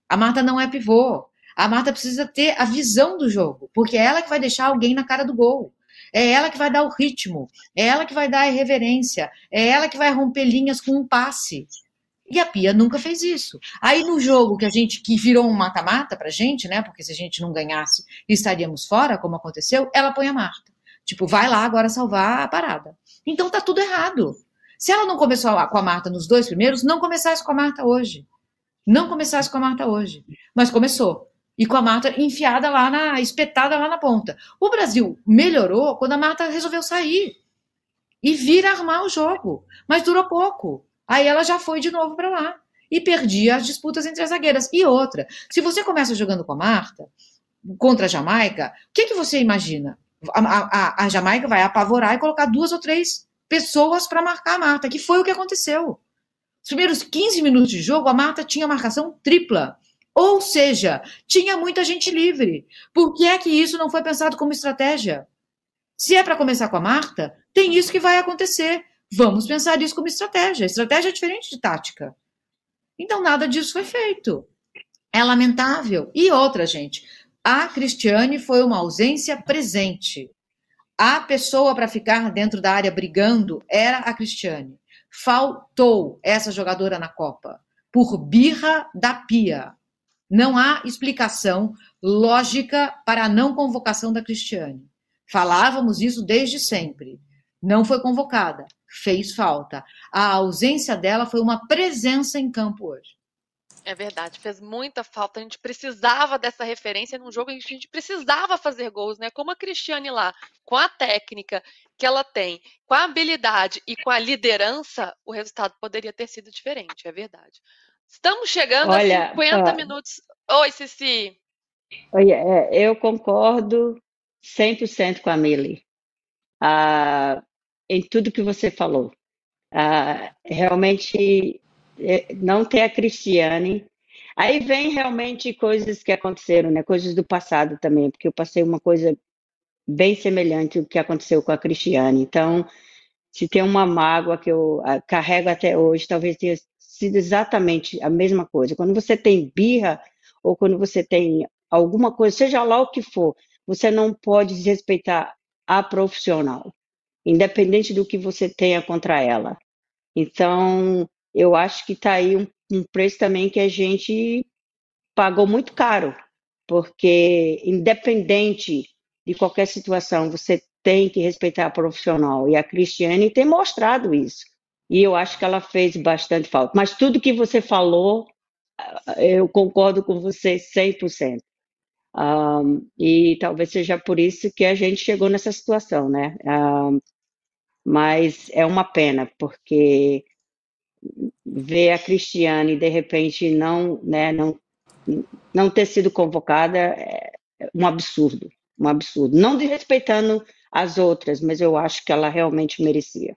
A Marta não é pivô. A Marta precisa ter a visão do jogo, porque é ela que vai deixar alguém na cara do gol. É ela que vai dar o ritmo, é ela que vai dar a irreverência, é ela que vai romper linhas com um passe. E a Pia nunca fez isso. Aí no jogo que a gente que virou um mata-mata pra gente, né? Porque se a gente não ganhasse, estaríamos fora, como aconteceu, ela põe a Marta. Tipo, vai lá agora salvar a parada. Então tá tudo errado. Se ela não começou com a Marta nos dois primeiros, não começasse com a Marta hoje. Não começasse com a Marta hoje. Mas começou. E com a Marta enfiada lá na. espetada lá na ponta. O Brasil melhorou quando a Marta resolveu sair. E vir armar o jogo. Mas durou pouco. Aí ela já foi de novo para lá. E perdia as disputas entre as zagueiras. E outra, se você começa jogando com a Marta, contra a Jamaica, o que, que você imagina? a, a, a Jamaica vai apavorar e colocar duas ou três pessoas para marcar a Marta, que foi o que aconteceu. Os primeiros 15 minutos de jogo, a Marta tinha marcação tripla. Ou seja, tinha muita gente livre. Por que é que isso não foi pensado como estratégia? Se é para começar com a Marta, tem isso que vai acontecer. Vamos pensar isso como estratégia. Estratégia é diferente de tática. Então, nada disso foi feito. É lamentável. E outra, gente, a Cristiane foi uma ausência presente. A pessoa para ficar dentro da área brigando era a Cristiane. Faltou essa jogadora na Copa por birra da Pia. Não há explicação lógica para a não convocação da Cristiane. Falávamos isso desde sempre. Não foi convocada, fez falta. A ausência dela foi uma presença em campo hoje. É verdade, fez muita falta. A gente precisava dessa referência num jogo em que a gente precisava fazer gols, né? Como a Cristiane lá, com a técnica que ela tem, com a habilidade e com a liderança, o resultado poderia ter sido diferente, é verdade. Estamos chegando Olha, a 50 minutos. Oi, Cici. É, eu concordo 100% com a Mili. Ah, em tudo que você falou. Ah, realmente é, não ter a Cristiane. Aí vem realmente coisas que aconteceram, né? Coisas do passado também, porque eu passei uma coisa bem semelhante ao que aconteceu com a Cristiane. Então, se tem uma mágoa que eu ah, carrego até hoje, talvez tenha sido exatamente a mesma coisa. Quando você tem birra ou quando você tem alguma coisa, seja lá o que for, você não pode desrespeitar a profissional, independente do que você tenha contra ela. Então, eu acho que está aí um, um preço também que a gente pagou muito caro, porque independente de qualquer situação, você tem que respeitar a profissional. E a Cristiane tem mostrado isso. E eu acho que ela fez bastante falta. Mas tudo que você falou, eu concordo com você 100%. Um, e talvez seja por isso que a gente chegou nessa situação, né? Um, mas é uma pena, porque ver a Cristiane de repente não, né, não, não ter sido convocada é um absurdo, um absurdo. Não desrespeitando as outras, mas eu acho que ela realmente merecia.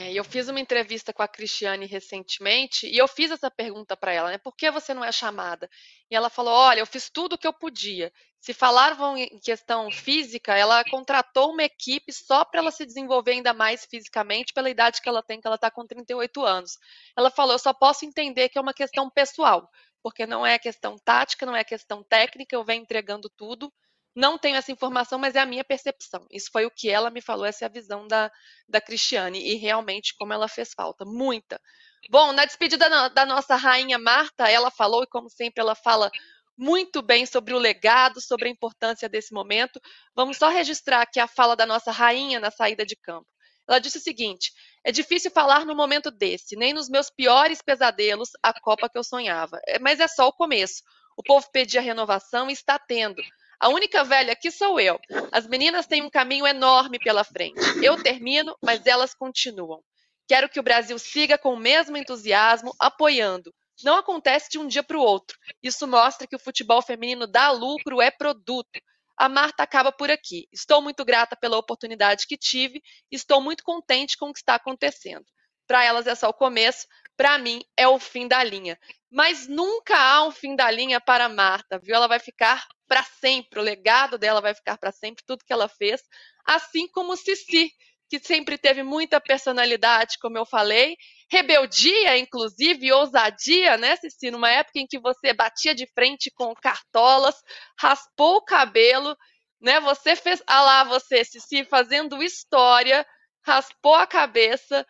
É, eu fiz uma entrevista com a Cristiane recentemente e eu fiz essa pergunta para ela, né? Por que você não é chamada? E ela falou: Olha, eu fiz tudo o que eu podia. Se falavam em questão física, ela contratou uma equipe só para ela se desenvolver ainda mais fisicamente, pela idade que ela tem, que ela está com 38 anos. Ela falou: Eu só posso entender que é uma questão pessoal, porque não é questão tática, não é questão técnica, eu venho entregando tudo não tenho essa informação, mas é a minha percepção. Isso foi o que ela me falou, essa é a visão da, da Cristiane. E realmente, como ela fez falta, muita. Bom, na despedida da nossa rainha Marta, ela falou, e como sempre, ela fala muito bem sobre o legado, sobre a importância desse momento. Vamos só registrar aqui a fala da nossa rainha na saída de campo. Ela disse o seguinte: é difícil falar no momento desse, nem nos meus piores pesadelos, a Copa que eu sonhava. É, mas é só o começo. O povo pedia renovação e está tendo. A única velha aqui sou eu. As meninas têm um caminho enorme pela frente. Eu termino, mas elas continuam. Quero que o Brasil siga com o mesmo entusiasmo, apoiando. Não acontece de um dia para o outro. Isso mostra que o futebol feminino dá lucro, é produto. A Marta acaba por aqui. Estou muito grata pela oportunidade que tive. Estou muito contente com o que está acontecendo. Para elas é só o começo, para mim é o fim da linha. Mas nunca há um fim da linha para Marta, viu? Ela vai ficar para sempre, o legado dela vai ficar para sempre, tudo que ela fez, assim como Cici, que sempre teve muita personalidade, como eu falei, rebeldia, inclusive, ousadia, né, Cici? Numa época em que você batia de frente com cartolas, raspou o cabelo, né? Você fez, ah lá, você, Cici, fazendo história, raspou a cabeça,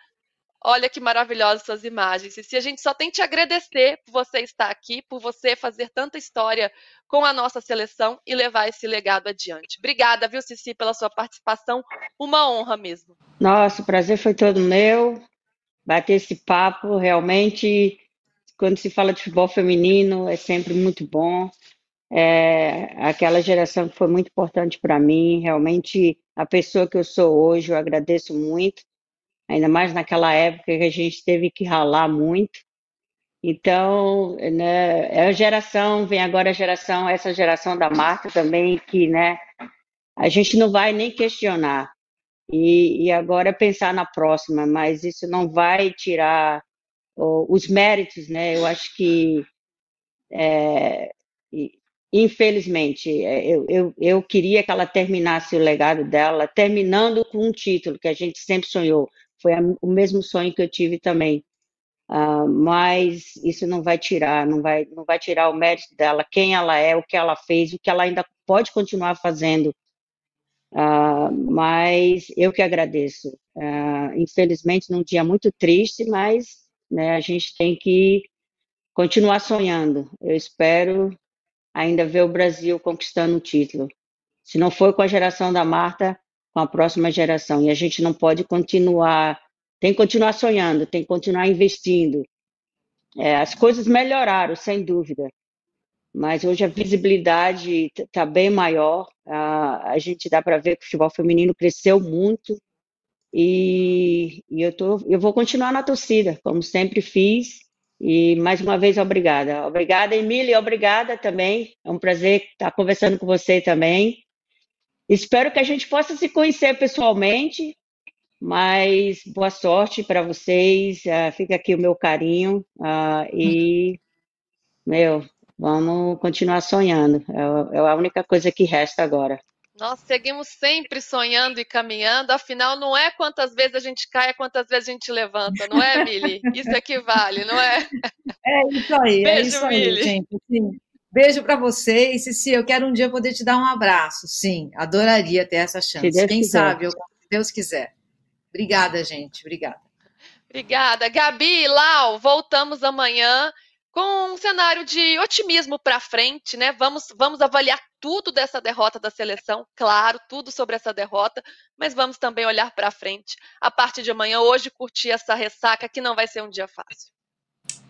Olha que maravilhosas suas imagens. E se a gente só tem te agradecer por você estar aqui, por você fazer tanta história com a nossa seleção e levar esse legado adiante. Obrigada, viu, Cici, pela sua participação. Uma honra mesmo. Nossa, o prazer foi todo meu. Bater esse papo, realmente, quando se fala de futebol feminino, é sempre muito bom. É, aquela geração que foi muito importante para mim, realmente a pessoa que eu sou hoje, eu agradeço muito ainda mais naquela época que a gente teve que ralar muito. Então, né, é a geração, vem agora a geração, essa geração da Marta também, que né, a gente não vai nem questionar. E, e agora pensar na próxima, mas isso não vai tirar os méritos, né? Eu acho que é, infelizmente, é, eu, eu, eu queria que ela terminasse o legado dela, terminando com um título que a gente sempre sonhou, foi o mesmo sonho que eu tive também. Uh, mas isso não vai tirar, não vai, não vai tirar o mérito dela, quem ela é, o que ela fez, o que ela ainda pode continuar fazendo. Uh, mas eu que agradeço. Uh, infelizmente, num dia muito triste, mas né, a gente tem que continuar sonhando. Eu espero ainda ver o Brasil conquistando o título. Se não for com a geração da Marta, com a próxima geração. E a gente não pode continuar, tem que continuar sonhando, tem que continuar investindo. É, as coisas melhoraram, sem dúvida, mas hoje a visibilidade está bem maior. A, a gente dá para ver que o futebol feminino cresceu muito e, e eu, tô, eu vou continuar na torcida, como sempre fiz. E mais uma vez, obrigada. Obrigada, Emília, obrigada também. É um prazer estar conversando com você também. Espero que a gente possa se conhecer pessoalmente, mas boa sorte para vocês. Uh, fica aqui o meu carinho uh, e, meu, vamos continuar sonhando. É, é a única coisa que resta agora. Nós seguimos sempre sonhando e caminhando, afinal, não é quantas vezes a gente cai, é quantas vezes a gente levanta, não é, Mili? Isso é que vale, não é? É isso aí, é Beijo, é isso aí, gente. Assim, Beijo para você. E Cici, eu quero um dia poder te dar um abraço. Sim, adoraria ter essa chance. Quem quiser. sabe, eu, se Deus quiser. Obrigada, gente. Obrigada. Obrigada. Gabi, Lau, voltamos amanhã com um cenário de otimismo para frente, né? Vamos, vamos avaliar tudo dessa derrota da seleção, claro, tudo sobre essa derrota, mas vamos também olhar para frente. A partir de amanhã, hoje, curtir essa ressaca que não vai ser um dia fácil.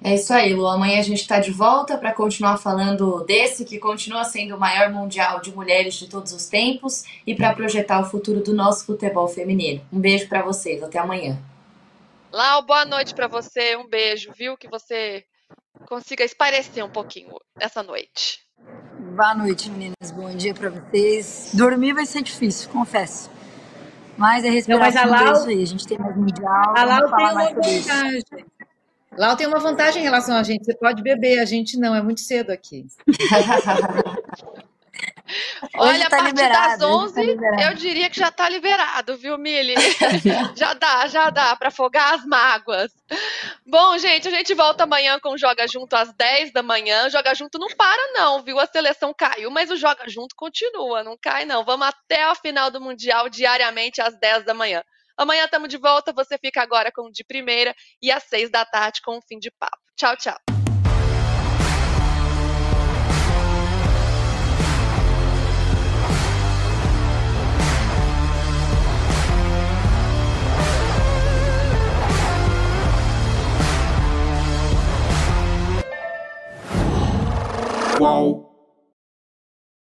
É isso aí, Lu. Amanhã a gente está de volta para continuar falando desse que continua sendo o maior mundial de mulheres de todos os tempos e para projetar o futuro do nosso futebol feminino. Um beijo para vocês. Até amanhã. Lau, boa noite para você. Um beijo, viu? Que você consiga esparecer um pouquinho essa noite. Boa noite, meninas. Bom dia para vocês. Dormir vai ser difícil, confesso. Mas é respiração Não, mas a Lau, isso aí. A gente tem mais mundial. A Lau tem uma vantagem. Lau tem uma vantagem em relação a gente. Você pode beber, a gente não. É muito cedo aqui. Olha, tá a partir das 11, tá eu diria que já tá liberado, viu, Mili? já dá, já dá para afogar as mágoas. Bom, gente, a gente volta amanhã com o Joga Junto às 10 da manhã. O Joga Junto não para, não, viu? A seleção caiu, mas o Joga Junto continua, não cai, não. Vamos até a final do Mundial diariamente às 10 da manhã. Amanhã estamos de volta. Você fica agora com o de primeira e às 6 da tarde com o fim de papo. Tchau, tchau. Qual?